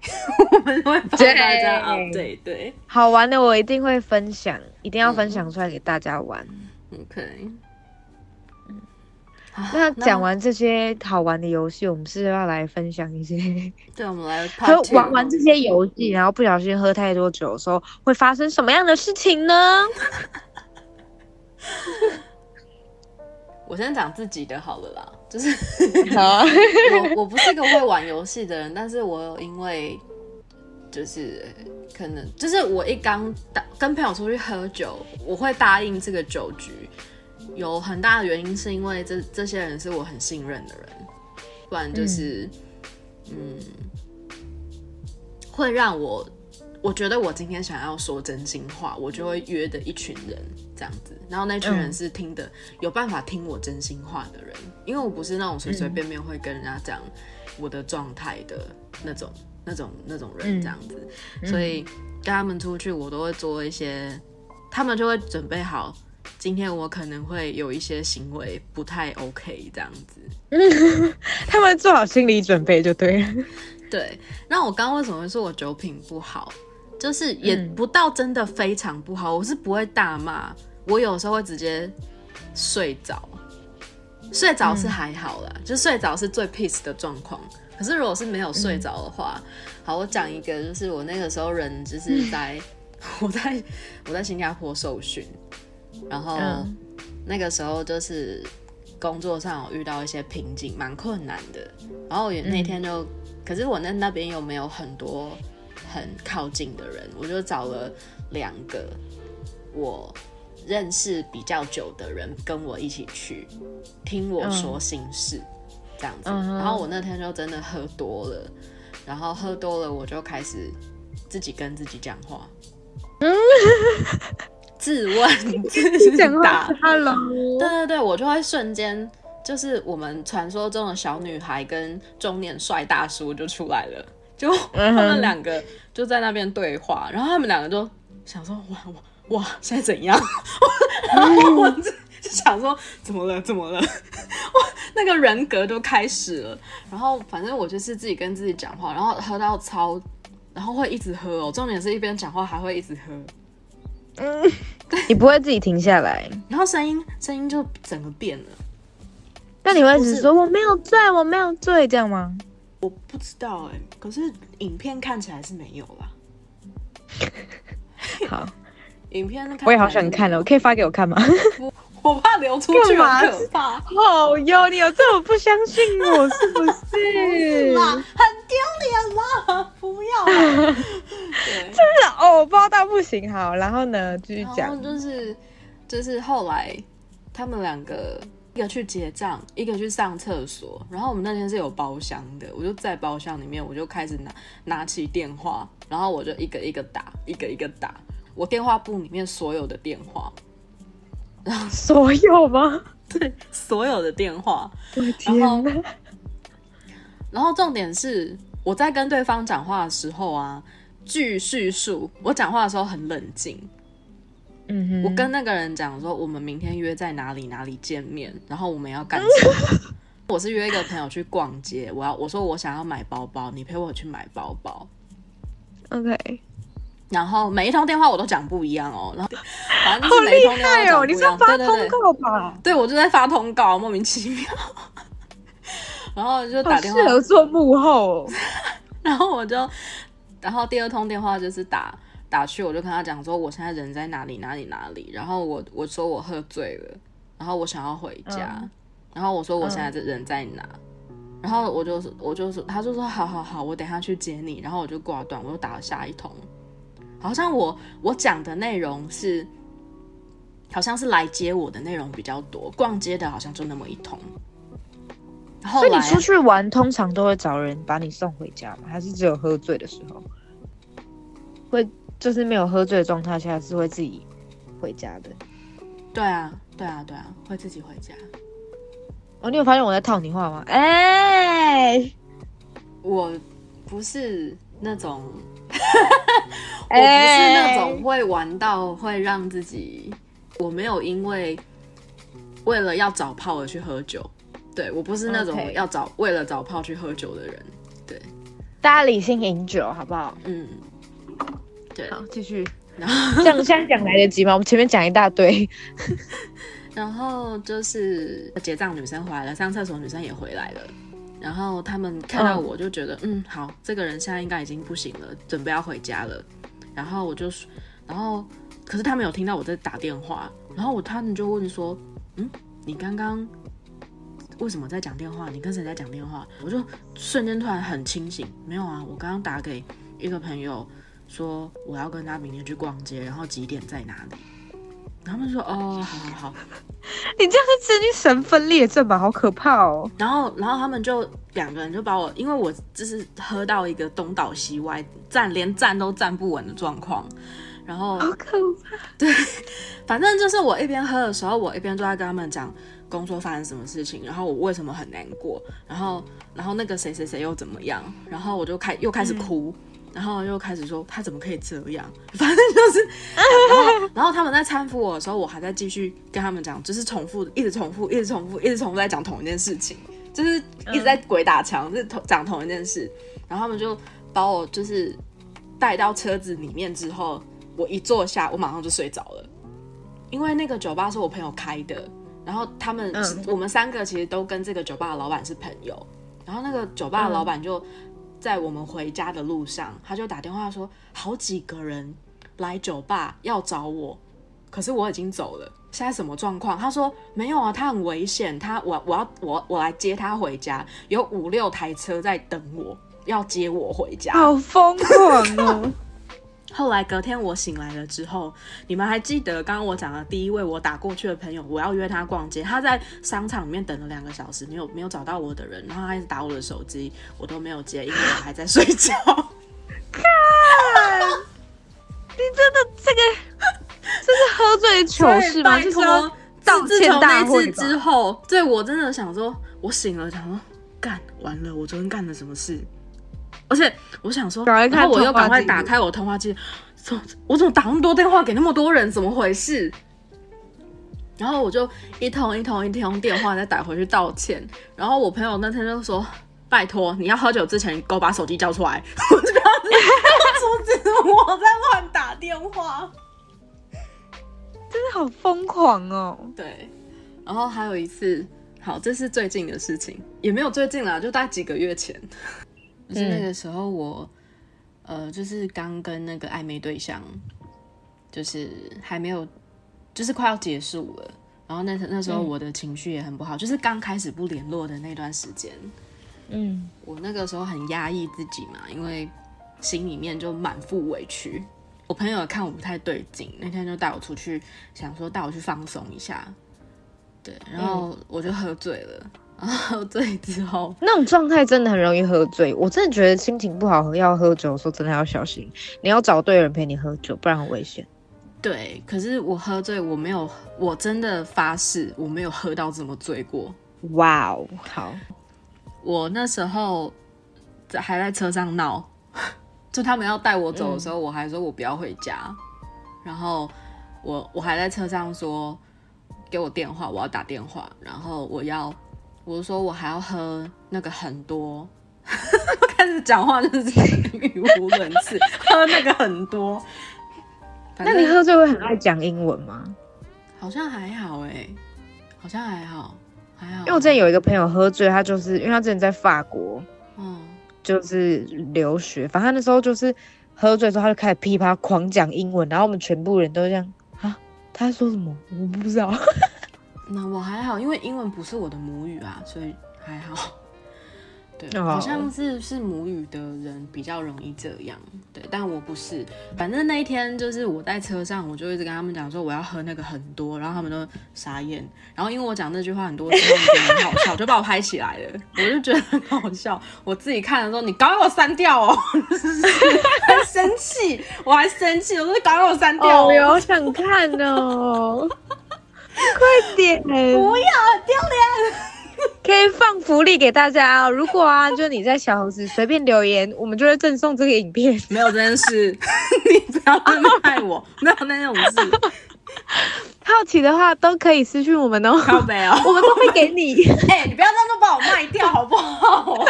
我们会帮大家对对，好玩的我一定会分享，一定要分享出来给大家玩。OK。那讲完这些好玩的游戏，我们是要来分享一些。*laughs* 对，我们来喝玩玩这些游戏，然后不小心喝太多酒的时候，会发生什么样的事情呢？*laughs* 我先讲自己的好了啦，就是 *laughs* *laughs* 我我不是个会玩游戏的人，但是我有因为就是可能就是我一刚跟朋友出去喝酒，我会答应这个酒局，有很大的原因是因为这这些人是我很信任的人，不然就是嗯会让我。我觉得我今天想要说真心话，我就会约的一群人这样子，然后那群人是听的有办法听我真心话的人，因为我不是那种随随便便会跟人家讲我的状态的那种、那种、那种人这样子，所以跟他们出去，我都会做一些，他们就会准备好，今天我可能会有一些行为不太 OK 这样子，*laughs* 他们做好心理准备就对了。对，那我刚刚为什么会说我酒品不好？就是也不到真的非常不好，我是不会大骂，我有时候会直接睡着，睡着是还好啦，就睡着是最 peace 的状况。可是如果是没有睡着的话，好，我讲一个，就是我那个时候人就是在 *laughs* 我在我在新加坡受训，然后那个时候就是工作上有遇到一些瓶颈，蛮困难的。然后也那天就，可是我那那边又没有很多很靠近的人，我就找了两个我认识比较久的人跟我一起去听我说心事。这样子，然后我那天就真的喝多了，然后喝多了我就开始自己跟自己讲话，嗯，*laughs* 自问自答，Hello，对对对，我就会瞬间就是我们传说中的小女孩跟中年帅大叔就出来了，就他们两个就在那边对话，然后他们两个就想说哇哇哇现在怎样，然后 *laughs* 我就想说怎么了怎么了。*laughs* 那个人格都开始了，然后反正我就是自己跟自己讲话，然后喝到超，然后会一直喝哦。重点是一边讲话还会一直喝，嗯，*laughs* 你不会自己停下来，然后声音声音就整个变了。那你会一直说我没有醉，我没有醉这样吗？我不知道哎，可是影片看起来是没有啦。好，*laughs* 影片我也好想看哦，可以发给我看吗？*laughs* 我怕流出去，很可怕。好哟，你有这么不相信我是不是？*laughs* 很丢脸吗？不要，真的哦，包到不行。好，然后呢，继续讲。就是就是后来他们两个，一个去结账，一个去上厕所。然后我们那天是有包厢的，我就在包厢里面，我就开始拿拿起电话，然后我就一个一个打，一个一个打，我电话簿里面所有的电话。然后 *laughs* 所有吗？*laughs* 对，所有的电话。我的天哪！然后重点是，我在跟对方讲话的时候啊，据叙述，我讲话的时候很冷静。嗯哼。我跟那个人讲说，我们明天约在哪里哪里见面，然后我们要干什么？*laughs* 我是约一个朋友去逛街，我要我说我想要买包包，你陪我去买包包。OK。然后每一通电话我都讲不一样哦，然后 *laughs* 反正就是每一通电话讲不一样。发通告吧？对，我就在发通告，莫名其妙。*laughs* 然后就打电话，适合做幕后。然后我就，然后第二通电话就是打打去，我就跟他讲说我现在人在哪里哪里哪里。然后我我说我喝醉了，然后我想要回家。然后我说我现在这人在哪？然后我就我就是，他就说好好好，我等下去接你。然后我就挂断，我又打了下一通。好像我我讲的内容是，好像是来接我的内容比较多，逛街的好像就那么一通。所以你出去玩通常都会找人把你送回家吗？还是只有喝醉的时候？会就是没有喝醉的状态下是会自己回家的？对啊，对啊，对啊，会自己回家。哦，你有发现我在套你话吗？哎，我不是那种。*laughs* 我不是那种会玩到会让自己，我没有因为为了要找炮而去喝酒，对我不是那种要找为了找炮去喝酒的人，对，大家理性饮酒好不好？嗯，对，好继续，然后这样现在讲来得及吗？我们前面讲一大堆，*laughs* 然后就是结账女生回来了，上厕所女生也回来了。然后他们看到我就觉得，嗯，好，这个人现在应该已经不行了，准备要回家了。然后我就，然后可是他们有听到我在打电话，然后我他们就问说，嗯，你刚刚为什么在讲电话？你跟谁在讲电话？我就瞬间突然很清醒，没有啊，我刚刚打给一个朋友，说我要跟他明天去逛街，然后几点在哪里？他们说：“哦，好好好，你这样是精神分裂症吧？好可怕哦！”然后，然后他们就两个人就把我，因为我就是喝到一个东倒西歪、站连站都站不稳的状况，然后好可怕。对，反正就是我一边喝的时候，我一边都在跟他们讲工作发生什么事情，然后我为什么很难过，然后，然后那个谁谁谁又怎么样，然后我就开又开始哭。然后又开始说他怎么可以这样，*laughs* 反正就是，然后然后他们在搀扶我的时候，我还在继续跟他们讲，就是重复，一直重复，一直重复，一直重复在讲同一件事情，就是一直在鬼打墙，是同讲同一件事。然后他们就把我就是带到车子里面之后，我一坐下，我马上就睡着了，因为那个酒吧是我朋友开的，然后他们我们三个其实都跟这个酒吧的老板是朋友，然后那个酒吧的老板就在我们回家的路上，他就打电话说好几个人来酒吧要找我，可是我已经走了。现在什么状况？他说没有啊，他很危险，他我我要我我来接他回家，有五六台车在等我，要接我回家，好疯狂哦！后来隔天我醒来了之后，你们还记得刚刚我讲的第一位我打过去的朋友，我要约他逛街，他在商场里面等了两个小时，没有没有找到我的人，然后他一直打我的手机，我都没有接，因为我还在睡觉。看，你真的这个。这是喝醉的糗事吗？就是道歉大会之后，对我真的想说，我醒了，想说干完了，我昨天干了什么事？而且我想说，然后我又赶快打开我通话记录，怎我怎么打那么多电话给那么多人？怎么回事？然后我就一通一通一通电话再打回去道歉。然后我朋友那天就说：“拜托，你要喝酒之前给我把手机交出来，不要阻止我在乱打电话。”真的好疯狂哦！对，然后还有一次，好，这是最近的事情，也没有最近啦，就大概几个月前，就是那个时候我，呃，就是刚跟那个暧昧对象，就是还没有，就是快要结束了，然后那那时候我的情绪也很不好，就是刚开始不联络的那段时间，嗯，我那个时候很压抑自己嘛，因为心里面就满腹委屈。我朋友看我不太对劲，那天就带我出去，想说带我去放松一下，对，然后我就喝醉了。然后喝醉之后，那种状态真的很容易喝醉。我真的觉得心情不好要喝酒的时候，真的要小心。你要找对人陪你喝酒，不然很危险。对，可是我喝醉，我没有，我真的发誓，我没有喝到这么醉过。哇哦，好，我那时候在还在车上闹。*laughs* 就他们要带我走的时候，我还说我不要回家，然后我我还在车上说给我电话，我要打电话，然后我要我说我还要喝那个很多，*laughs* 开始讲话就是语无伦次，喝那个很多。那你喝醉会很爱讲英文吗？好像还好哎，好像还好还好。因为我之前有一个朋友喝醉，他就是因为他之前在法国，嗯。就是留学，反正他那时候就是喝醉之后，他就开始噼啪狂讲英文，然后我们全部人都这样啊，他在说什么？我不知道。那我还好，因为英文不是我的母语啊，所以还好。*laughs* 对，好像是是母语的人比较容易这样，对，但我不是。反正那一天就是我在车上，我就一直跟他们讲说我要喝那个很多，然后他们都傻眼。然后因为我讲那句话很多次，他们觉得很好笑，就把我拍起来了。我就觉得很好笑，我自己看的时候，你赶快给我删掉哦！很 *laughs* *laughs* 生气，我还生气，我说你赶快给我删掉哦！我好想看哦，快点！不要，丢脸。可以放福利给大家哦！如果啊，就你在小红书随便留言，我们就会赠送这个影片。没有这件事，*laughs* 你不要这么害我，没有那种事。好奇的话都可以私信我们哦，没有，*laughs* 我们都会给你。*laughs* 哎，你不要这么把我卖掉好不好？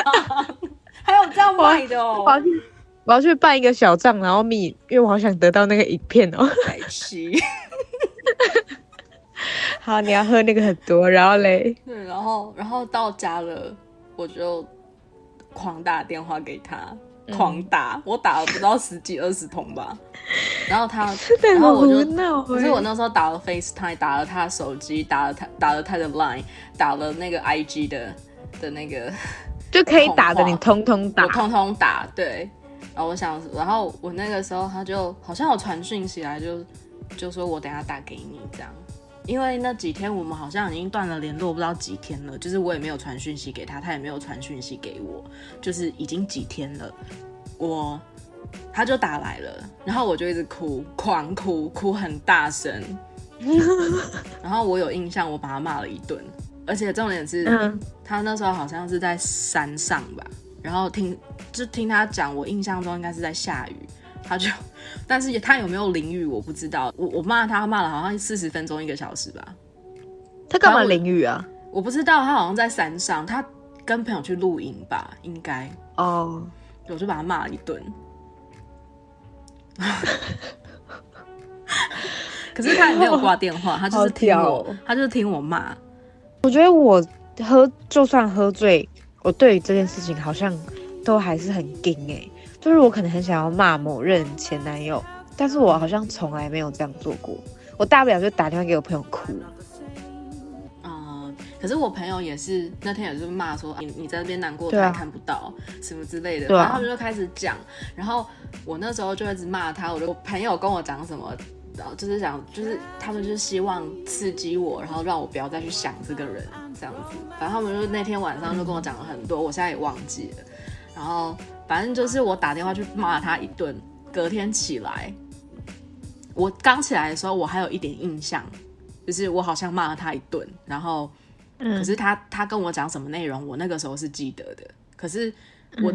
还有这样卖的哦！我要去，我要去办一个小账，然后密，因为我好想得到那个影片哦。开心。好，你要喝那个很多，然后嘞，对，然后然后到家了，我就狂打电话给他，狂打，我打了不到十几二十通吧。然后他，然后我就，可是我那时候打了 FaceTime，打了他的手机，打了他，打了他的 Line，打了那个 IG 的的那个，*laughs* 就可以打的，你通通打，我通通打，对。然后我想，然后我那个时候他就好像有传讯息来，就就说我等下打给你这样。因为那几天我们好像已经断了联络，不知道几天了。就是我也没有传讯息给他，他也没有传讯息给我，就是已经几天了。我他就打来了，然后我就一直哭，狂哭，哭很大声。然后我有印象，我把他骂了一顿，而且重点是，他那时候好像是在山上吧，然后听就听他讲，我印象中应该是在下雨。他就，*laughs* 但是他有没有淋雨我不知道。我我骂他骂了好像四十分钟一个小时吧。他干嘛淋雨啊？我不知道，他好像在山上，他跟朋友去露营吧，应该。哦。我就把他骂了一顿。*laughs* 可是他也没有挂电话，他就是听我，他就是听我骂。我觉得我喝就算喝醉，我对于这件事情好像都还是很硬哎。就是我可能很想要骂某任前男友，但是我好像从来没有这样做过。我大不了就打电话给我朋友哭。嗯，可是我朋友也是那天也是骂说你你在那边难过，他看不到什么之类的，然后他们就开始讲，然后我那时候就一直骂他，我就朋友跟我讲什么。然后就是讲，就是他们就是希望刺激我，然后让我不要再去想这个人这样子。反正他们就那天晚上就跟我讲了很多，我现在也忘记了。然后反正就是我打电话去骂他一顿，隔天起来，我刚起来的时候我还有一点印象，就是我好像骂了他一顿。然后，可是他他跟我讲什么内容，我那个时候是记得的。可是我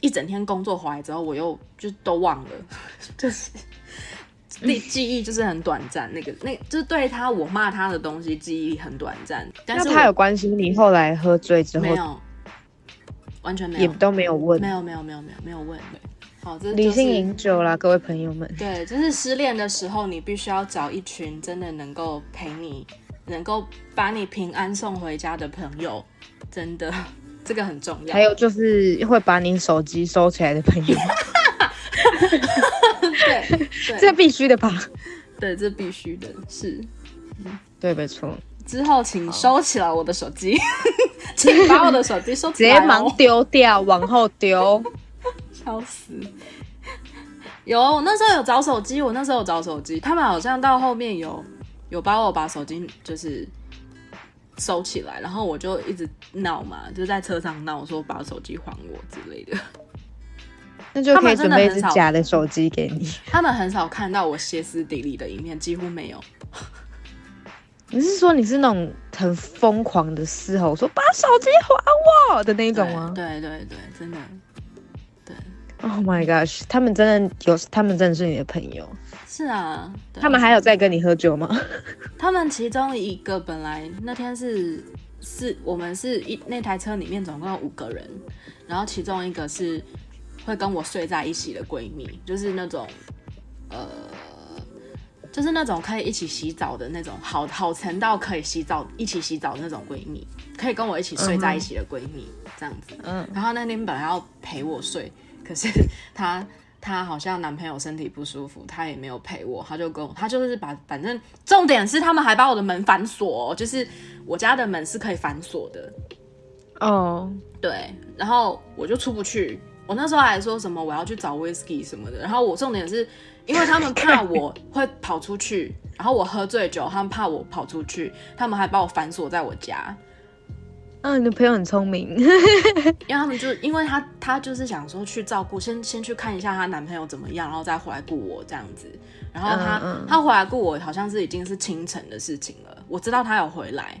一整天工作回来之后，我又就都忘了，*laughs* 就是。*laughs* 那记忆就是很短暂，那个那就是对他我骂他的东西记忆很短暂。但是他有关心你后来喝醉之后没有，完全没有，也都没有问，没有没有没有没有没有问。好，这理性饮酒啦，各位朋友们。对，就是失恋的时候，你必须要找一群真的能够陪你，能够把你平安送回家的朋友，真的 *laughs* 这个很重要。还有就是会把你手机收起来的朋友。*laughs* 对，*laughs* 这必须的吧？对，这必须的，是，对，没错。之后请收起来我的手机，*laughs* 请把我的手机收起来，直接忙丢掉，往后丢，笑死。有，我那时候有找手机，我那时候有找手机，他们好像到后面有有帮我把手机就是收起来，然后我就一直闹嘛，就在车上闹，说把手机还我之类的。那就可以准备一只假的手机给你。他们很少看到我歇斯底里的一面，几乎没有。你是说你是那种很疯狂的嘶吼，说把手机还我的那一种吗？对对对，真的。对。Oh my gosh！他们真的有，他们真的是你的朋友。是啊。他们还有在跟你喝酒吗？*laughs* 他们其中一个本来那天是是我们是一那台车里面总共有五个人，然后其中一个是。会跟我睡在一起的闺蜜，就是那种，呃，就是那种可以一起洗澡的那种，好好沉到可以洗澡一起洗澡的那种闺蜜，可以跟我一起睡在一起的闺蜜，这样子。嗯。然后那天本来要陪我睡，可是她她好像男朋友身体不舒服，她也没有陪我，她就跟我，她就是把反正重点是他们还把我的门反锁，就是我家的门是可以反锁的。哦。对。然后我就出不去。我那时候还说什么我要去找 whisky 什么的，然后我重点是因为他们怕我会跑出去，然后我喝醉酒，他们怕我跑出去，他们还把我反锁在我家。嗯，你的朋友很聪明，*laughs* 因为他们就因为他他就是想说去照顾，先先去看一下她男朋友怎么样，然后再回来顾我这样子。然后他他回来顾我，好像是已经是清晨的事情了。我知道他有回来。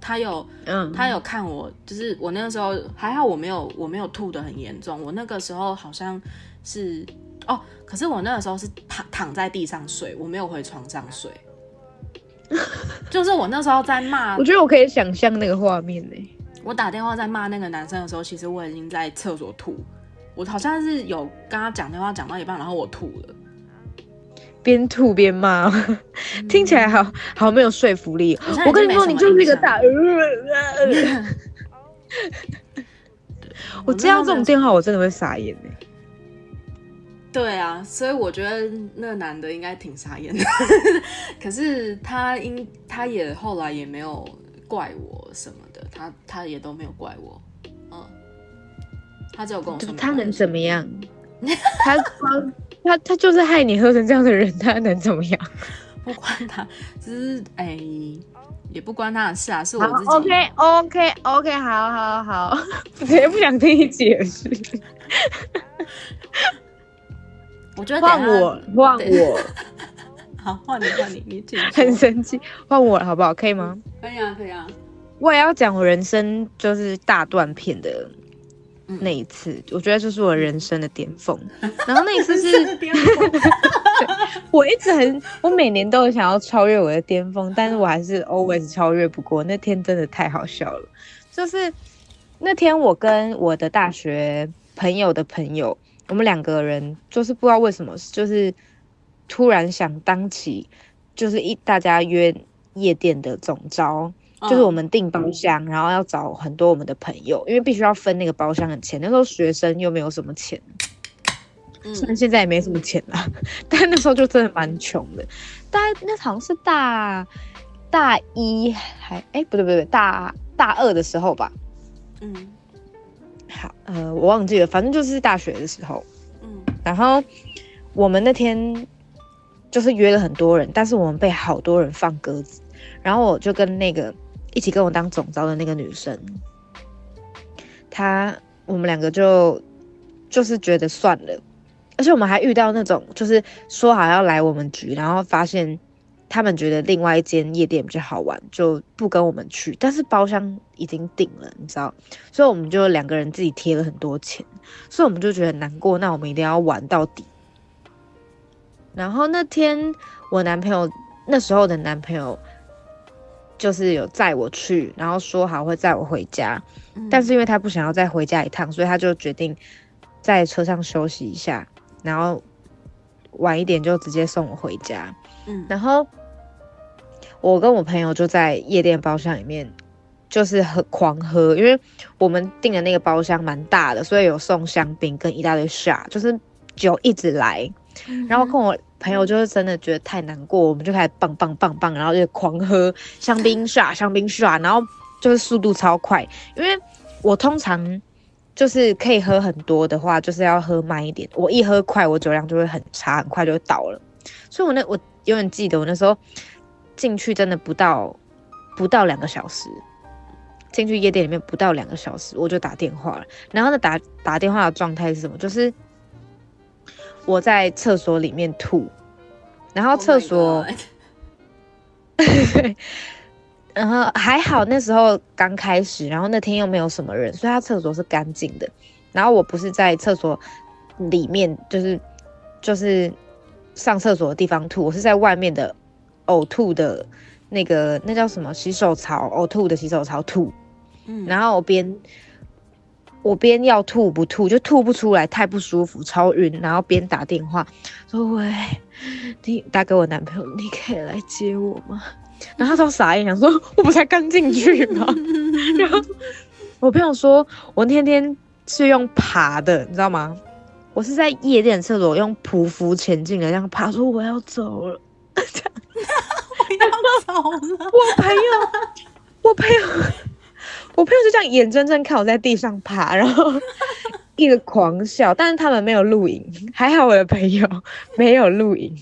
他有，嗯，他有看我，就是我那个时候还好，我没有，我没有吐的很严重。我那个时候好像是，哦，可是我那个时候是躺躺在地上睡，我没有回床上睡。*laughs* 就是我那时候在骂，我觉得我可以想象那个画面呢。我打电话在骂那个男生的时候，其实我已经在厕所吐，我好像是有跟他讲电话讲到一半，然后我吐了。边吐边骂，听起来好好没有说服力。我跟你说，你就是一个大。*laughs* 我接到这种电话，我真的会傻眼哎。对啊，所以我觉得那个男的应该挺傻眼的。*laughs* 可是他应他也后来也没有怪我什么的，他他也都没有怪我。嗯，他只有跟我说，他能怎么样？他光。他他就是害你喝成这样的人，他能怎么样？*laughs* 不关他，只是哎，也不关他的事啊，是我自己。OK OK OK，好好好，*laughs* 也不想听你解释？我觉得换我换我，*laughs* 好换你换你，你解释。*laughs* 很生气，换我了，好不好？可以吗？可以啊，可以啊。我也要讲我人生就是大断片的。那一次，我觉得这是我人生的巅峰。然后那一次是，*laughs* 我一直很，我每年都有想要超越我的巅峰，但是我还是 always 超越不过。那天真的太好笑了，就是那天我跟我的大学朋友的朋友，我们两个人就是不知道为什么，就是突然想当起，就是一大家约夜店的总招，就是我们订包厢，然后要找很多我们的朋友，因为必须要分那个包厢的钱。那时候学生又没有什么钱，虽然现在也没什么钱了，*laughs* 但那时候就真的蛮穷的。大概那好像是大大一还哎不对不对大大二的时候吧，嗯。好，呃，我忘记了，反正就是大学的时候，嗯，然后我们那天就是约了很多人，但是我们被好多人放鸽子，然后我就跟那个一起跟我当总招的那个女生，她我们两个就就是觉得算了，而且我们还遇到那种就是说好要来我们局，然后发现。他们觉得另外一间夜店比较好玩，就不跟我们去。但是包厢已经订了，你知道，所以我们就两个人自己贴了很多钱，所以我们就觉得很难过。那我们一定要玩到底。然后那天我男朋友那时候的男朋友就是有载我去，然后说好会载我回家，但是因为他不想要再回家一趟，所以他就决定在车上休息一下，然后晚一点就直接送我回家。嗯，然后我跟我朋友就在夜店包厢里面，就是很狂喝，因为我们订的那个包厢蛮大的，所以有送香槟跟一大堆 shot，就是酒一直来。然后跟我朋友就是真的觉得太难过，我们就开始棒棒棒棒，然后就狂喝香槟 shot，香槟 shot，然后就是速度超快，因为我通常就是可以喝很多的话，就是要喝慢一点。我一喝快，我酒量就会很差，很快就会倒了。所以我那我。永远记得我那时候进去真的不到不到两个小时，进去夜店里面不到两个小时我就打电话了。然后呢打打电话的状态是什么？就是我在厕所里面吐，然后厕所，*laughs* 然后还好那时候刚开始，然后那天又没有什么人，所以他厕所是干净的。然后我不是在厕所里面，就是就是。上厕所的地方吐，我是在外面的呕吐的那个那叫什么洗手槽呕吐的洗手槽吐，嗯，然后我边我边要吐不吐就吐不出来，太不舒服，超晕，然后边打电话说喂，你打给我男朋友，你可以来接我吗？然后他都傻眼，想说我不才刚进去吗？*laughs* 然后我朋友说我天天是用爬的，你知道吗？我是在夜店厕所用匍匐前进的，这样爬，说我要走了，这 *laughs* 样我要走了。我朋友，我朋友，我朋友就这样眼睁睁看我在地上爬，然后一直狂笑，但是他们没有录影，还好我的朋友没有录影，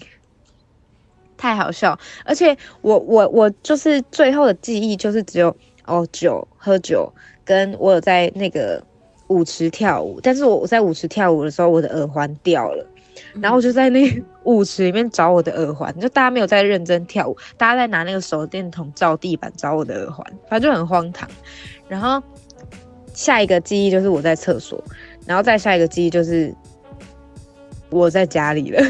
太好笑。而且我我我就是最后的记忆就是只有哦酒喝酒，跟我有在那个。舞池跳舞，但是我我在舞池跳舞的时候，我的耳环掉了，然后我就在那 *laughs* 舞池里面找我的耳环，就大家没有在认真跳舞，大家在拿那个手电筒照地板找我的耳环，反正就很荒唐。然后下一个记忆就是我在厕所，然后再下一个记忆就是我在家里了，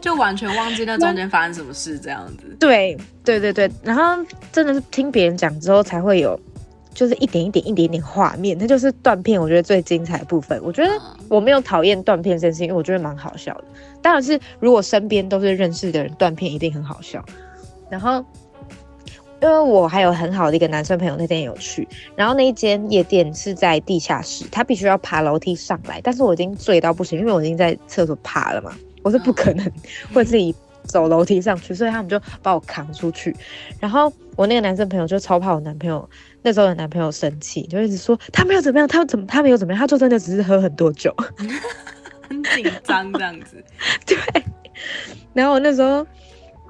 就完全忘记那中间发生什么事这样子。对对对对，然后真的是听别人讲之后才会有。就是一点一点、一点一点画面，那就是断片。我觉得最精彩的部分，我觉得我没有讨厌断片这件事，因为我觉得蛮好笑的。当然是如果身边都是认识的人，断片一定很好笑。然后，因为我还有很好的一个男生朋友，那天有去，然后那一间夜店是在地下室，他必须要爬楼梯上来，但是我已经醉到不行，因为我已经在厕所爬了嘛，我是不可能会自己走楼梯上去，所以他们就把我扛出去。然后我那个男生朋友就超怕我男朋友。那时候的男朋友生气，就一直说他没有怎么样，他怎么他没有怎么样，他就真的只是喝很多酒，*laughs* 很紧张这样子。*laughs* 对，然后我那时候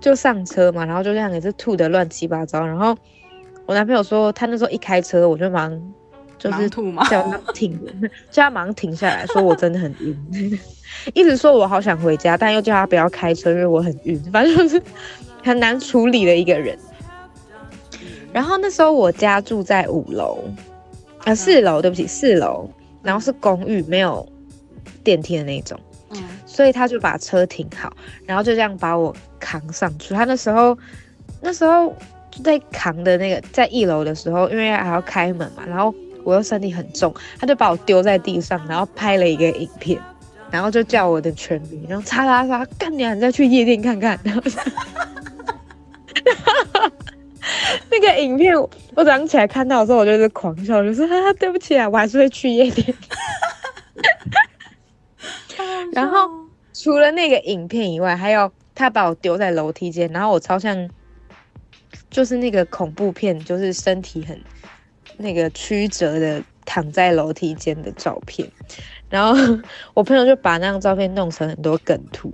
就上车嘛，然后就这样也是吐的乱七八糟。然后我男朋友说他那时候一开车，我就忙就是吐嘛，叫他停，*laughs* 叫他忙停下来说我真的很晕，一直说我好想回家，但又叫他不要开车，因为我很晕，反正就是很难处理的一个人。然后那时候我家住在五楼，啊四楼，对不起四楼，然后是公寓，没有电梯的那种，嗯，所以他就把车停好，然后就这样把我扛上去。他那时候那时候就在扛的那个在一楼的时候，因为还要开门嘛，然后我又身体很重，他就把我丢在地上，然后拍了一个影片，然后就叫我的全名，然后擦擦擦，干你再去夜店看看。然 *laughs* 后 *laughs* 那个影片我早上起来看到的时候，我就是狂笑，就说哈对不起啊，我还是会去夜店。然后除了那个影片以外，还有他把我丢在楼梯间，然后我超像，就是那个恐怖片，就是身体很。那个曲折的躺在楼梯间的照片，然后我朋友就把那张照片弄成很多梗图，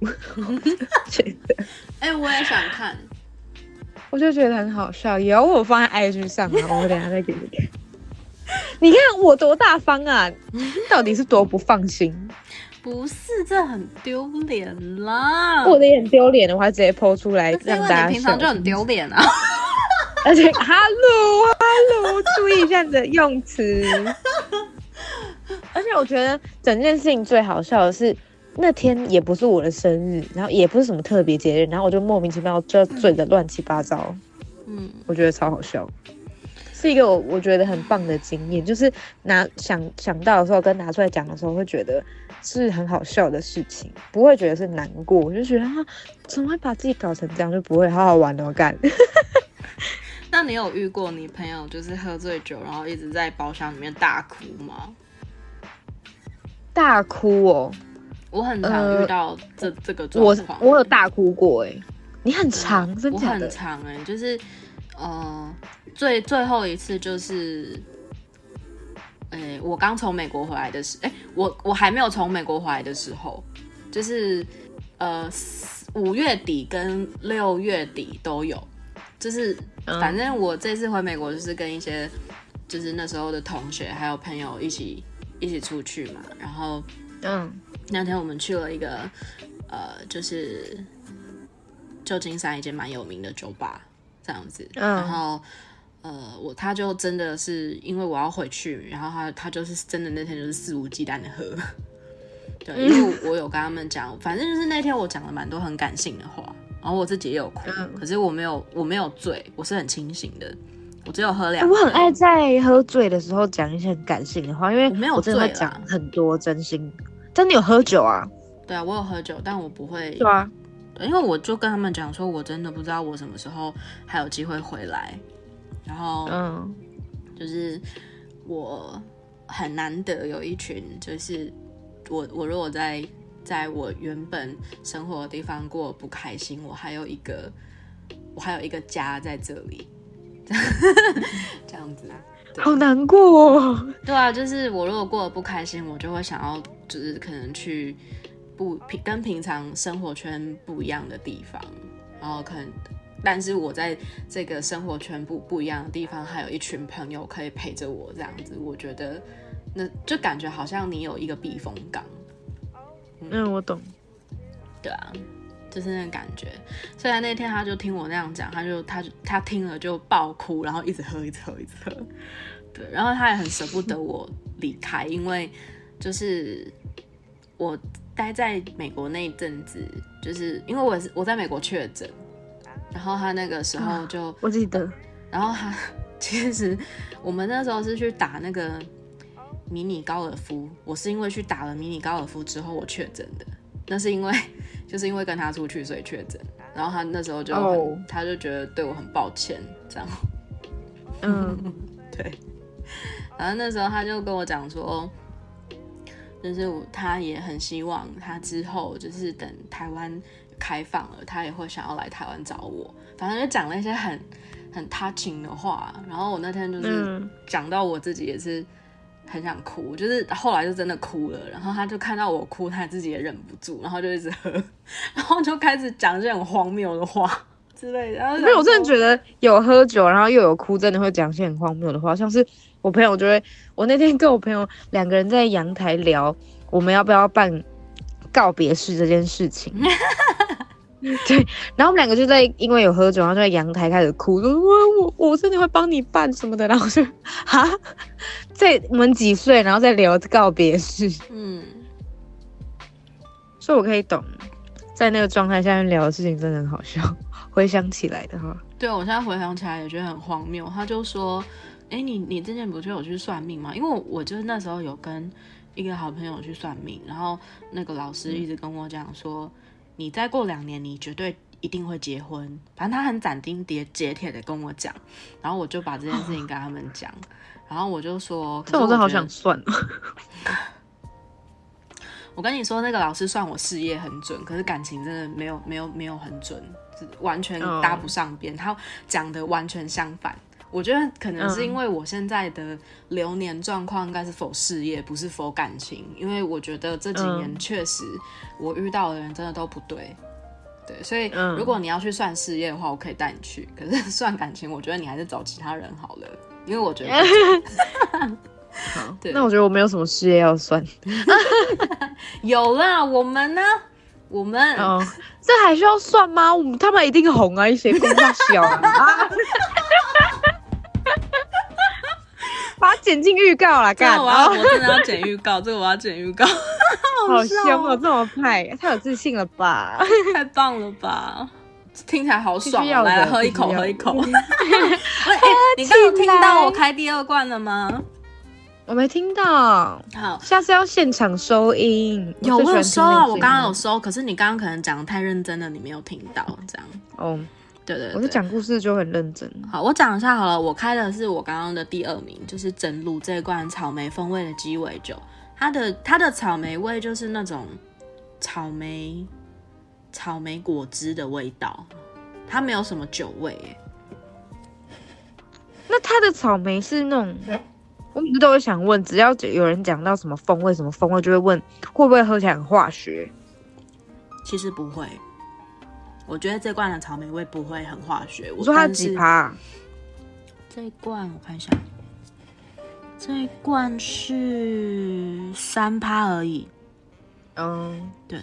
*laughs* 觉得，哎，我也想看，我就觉得很好笑，有我放在 IG 上啊，*laughs* 我等下再给你看。你看我多大方啊，到底是多不放心？不是，这很丢脸啦！我的也很丢脸的，我还直接剖出来让大家。平常就很丢脸啊。而且，hello，hello，注意一下你的用词。*laughs* 而且我觉得整件事情最好笑的是，那天也不是我的生日，然后也不是什么特别节日，然后我就莫名其妙就醉的乱七八糟。嗯，我觉得超好笑，是一个我我觉得很棒的经验，就是拿想想到的时候跟拿出来讲的时候，会觉得是很好笑的事情，不会觉得是难过，我就觉得啊，怎么会把自己搞成这样，就不会好好玩的干。那你有遇过你朋友就是喝醉酒，然后一直在包厢里面大哭吗？大哭哦，我很常遇到这这个状况。我我有大哭过哎，你很长，真的？我很长哎，就是呃，最最后一次就是，哎，我刚从美国回来的时，哎，我我还没有从美国回来的时候，就是呃五月底跟六月底都有。就是，反正我这次回美国就是跟一些，就是那时候的同学还有朋友一起一起出去嘛。然后，嗯，那天我们去了一个，呃，就是旧金山一间蛮有名的酒吧这样子。然后，呃，我他就真的是因为我要回去，然后他他就是真的那天就是肆无忌惮的喝。*laughs* 对，因为我有跟他们讲，反正就是那天我讲了蛮多很感性的话。然后我自己也有哭，可是我没有，我没有醉，我是很清醒的，我只有喝两。我很爱在喝醉的时候讲一些很感性的话，因为没有醉的讲很多真心。真的有喝酒啊？对啊，我有喝酒，但我不会。对啊，因为我就跟他们讲说，我真的不知道我什么时候还有机会回来。然后，嗯，就是我很难得有一群，就是我我如果在。在我原本生活的地方过不开心，我还有一个，我还有一个家在这里，*laughs* 这样子，好难过。哦。对啊，就是我如果过得不开心，我就会想要，就是可能去不平跟平常生活圈不一样的地方，然后可能，但是我在这个生活圈不不一样的地方，还有一群朋友可以陪着我，这样子，我觉得那就感觉好像你有一个避风港。嗯，我懂。对啊，就是那感觉。虽然那天他就听我那样讲，他就他他听了就爆哭，然后一直喝，一直喝，一直喝。对，然后他也很舍不得我离开，因为就是我待在美国那一阵子，就是因为我是我在美国确诊，然后他那个时候就我记得，然后他 *laughs* 其实我们那时候是去打那个。迷你高尔夫，我是因为去打了迷你高尔夫之后我确诊的，那是因为就是因为跟他出去所以确诊，然后他那时候就他就觉得对我很抱歉这样，嗯，*laughs* 对，然后那时候他就跟我讲说，就是他也很希望他之后就是等台湾开放了，他也会想要来台湾找我，反正就讲了一些很很 touching 的话，然后我那天就是讲到我自己也是。很想哭，就是后来就真的哭了。然后他就看到我哭，他自己也忍不住，然后就一直喝，*laughs* 然后就开始讲这种荒谬的话之类的。然后，因为我真的觉得有喝酒，然后又有哭，真的会讲些很荒谬的话。像是我朋友就会，我那天跟我朋友两个人在阳台聊，我们要不要办告别式这件事情。*laughs* *laughs* 对，然后我们两个就在因为有喝酒，然后就在阳台开始哭，说：“我我我真的会帮你办什么的。”然后就哈，在我们几岁，然后再聊告别式，嗯，所以我可以懂，在那个状态下面聊的事情真的很好笑。回想起来的话，对我现在回想起来也觉得很荒谬。他就说。哎，你你之前不是有去算命吗？因为我就是那时候有跟一个好朋友去算命，然后那个老师一直跟我讲说，你再过两年，你绝对一定会结婚。反正他很斩钉截铁的跟我讲，然后我就把这件事情跟他们讲，*sighs* 然后我就说，这我真好想算。*laughs* 我跟你说，那个老师算我事业很准，可是感情真的没有没有没有很准，完全搭不上边。他讲的完全相反。我觉得可能是因为我现在的流年状况应该是否事业，不是否感情。因为我觉得这几年确实我遇到的人真的都不对，对。所以如果你要去算事业的话，我可以带你去。可是 *laughs* 算感情，我觉得你还是找其他人好了，因为我觉得。*laughs* 好，那我觉得我没有什么事业要算。*laughs* 有啦，我们呢？我们哦，这还需要算吗？我们他们一定红啊，一些公大小啊。把它剪进预告了，干嘛？我真的要剪预告，这个我要剪预告。*laughs* 好凶哦，这么派，太有自信了吧？太棒了吧？听起来好爽，来喝一口，喝一口。*laughs* 哎，你刚有听到我开第二罐了吗？我没听到，好，下次要现场收音。有我有收啊，我刚刚有收，可是你刚刚可能讲的太认真了，你没有听到，这样。哦，对对，我是讲故事就很认真。好，我讲一下好了，我开的是我刚刚的第二名，就是真露这罐草莓风味的鸡尾酒，它的它的草莓味就是那种草莓草莓果汁的味道，它没有什么酒味。那它的草莓是那种？我每次都会想问，只要有人讲到什么风味、什么风味，就会问会不会喝起来很化学。其实不会，我觉得这罐的草莓味不会很化学。我说它几趴？这一罐我看一下，这一罐是三趴而已。嗯，对，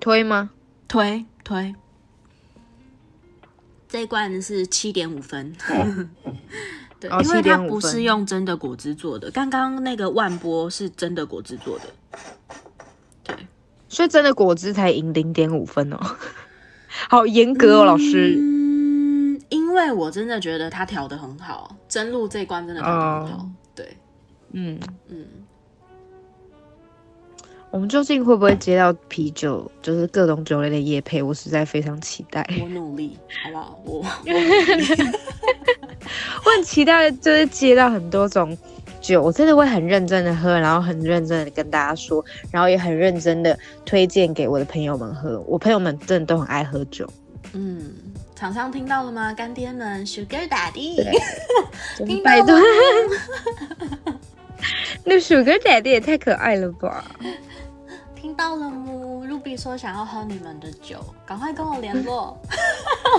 推吗？推推。这一罐是七点五分。*laughs* 对，因为它不是用真的果汁做的，刚刚那个万波是真的果汁做的，对，所以真的果汁才赢零点五分哦，*laughs* 好严格哦，老师。嗯，因为我真的觉得他调的很好，真露这关真的调的很好，对，嗯嗯。我们究竟会不会接到啤酒，就是各种酒类的夜配？我实在非常期待。我努力，好不好？我 *laughs* 我很期待，就是接到很多种酒，我真的会很认真的喝，然后很认真的跟大家说，然后也很认真的推荐给我的朋友们喝。我朋友们真的都很爱喝酒。嗯，厂商听到了吗？干爹们，Sugar Daddy，*laughs* 听到了。*laughs* 那 Sugar Daddy 也太可爱了吧！*laughs* 听到了吗？Ruby 说想要喝你们的酒，赶快跟我联络。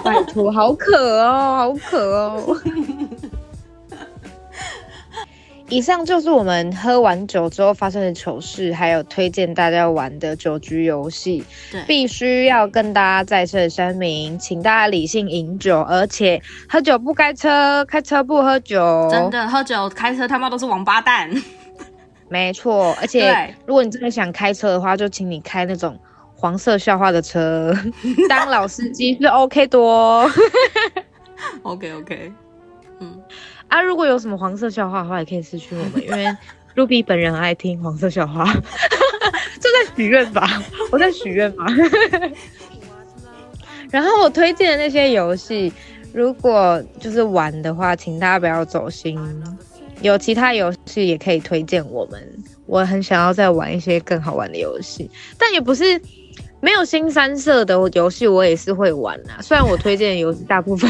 拜托，好渴哦，好渴哦。以上就是我们喝完酒之后发生的糗事，还有推荐大家玩的酒局游戏。对，必须要跟大家再次声明，请大家理性饮酒，而且喝酒不开车，开车不喝酒。真的，喝酒开车他妈都是王八蛋。没错，*laughs* 而且如果你真的想开车的话，就请你开那种黄色笑话的车，*laughs* 当老司机是 OK 多。*laughs* OK OK，嗯啊，如果有什么黄色笑话的话，也可以私讯我们，*laughs* 因为 Ruby 本人爱听黄色笑话，*laughs* 就在许愿吧，*laughs* 我在许愿吧。然后我推荐的那些游戏，如果就是玩的话，请大家不要走心。有其他游戏也可以推荐我们，我很想要再玩一些更好玩的游戏，但也不是没有新三色的游戏，我也是会玩啊。虽然我推荐的游戏大部分，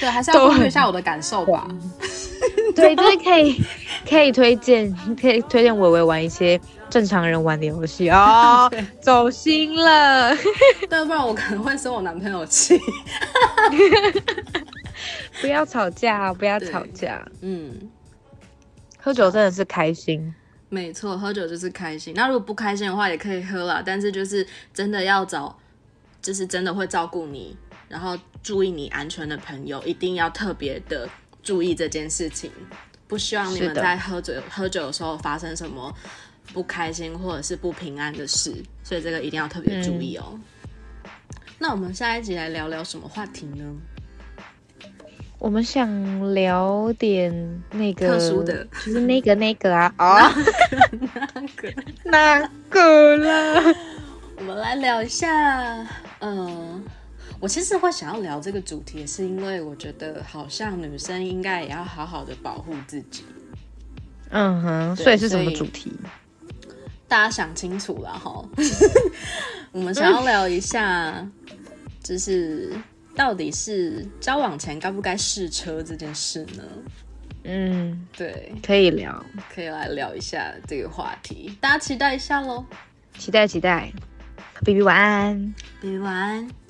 对，还是要说一下我的感受吧。*laughs* 对，就是可以可以推荐，可以推荐伟伟玩一些正常人玩的游戏哦。*laughs* 走心了，对，不然我可能会生我男朋友气。*laughs* 不要吵架，不要吵架，嗯。喝酒真的是开心，没错，喝酒就是开心。那如果不开心的话，也可以喝了，但是就是真的要找，就是真的会照顾你，然后注意你安全的朋友，一定要特别的注意这件事情。不希望你们在喝酒喝酒的时候发生什么不开心或者是不平安的事，所以这个一定要特别注意哦。那我们下一集来聊聊什么话题呢？我们想聊点那个特殊的，就是那个那个啊，啊，*laughs* 那个那个啦？*laughs* 我们来聊一下，嗯，我其实会想要聊这个主题，是因为我觉得好像女生应该也要好好的保护自己。嗯哼，所以是什么主题？大家想清楚了哈。*laughs* 我们想要聊一下，就是到底是交往前该不该试车这件事呢？嗯，对，可以聊，可以来聊一下这个话题，大家期待一下喽，期待期待，B B 晚安，B B 晚安。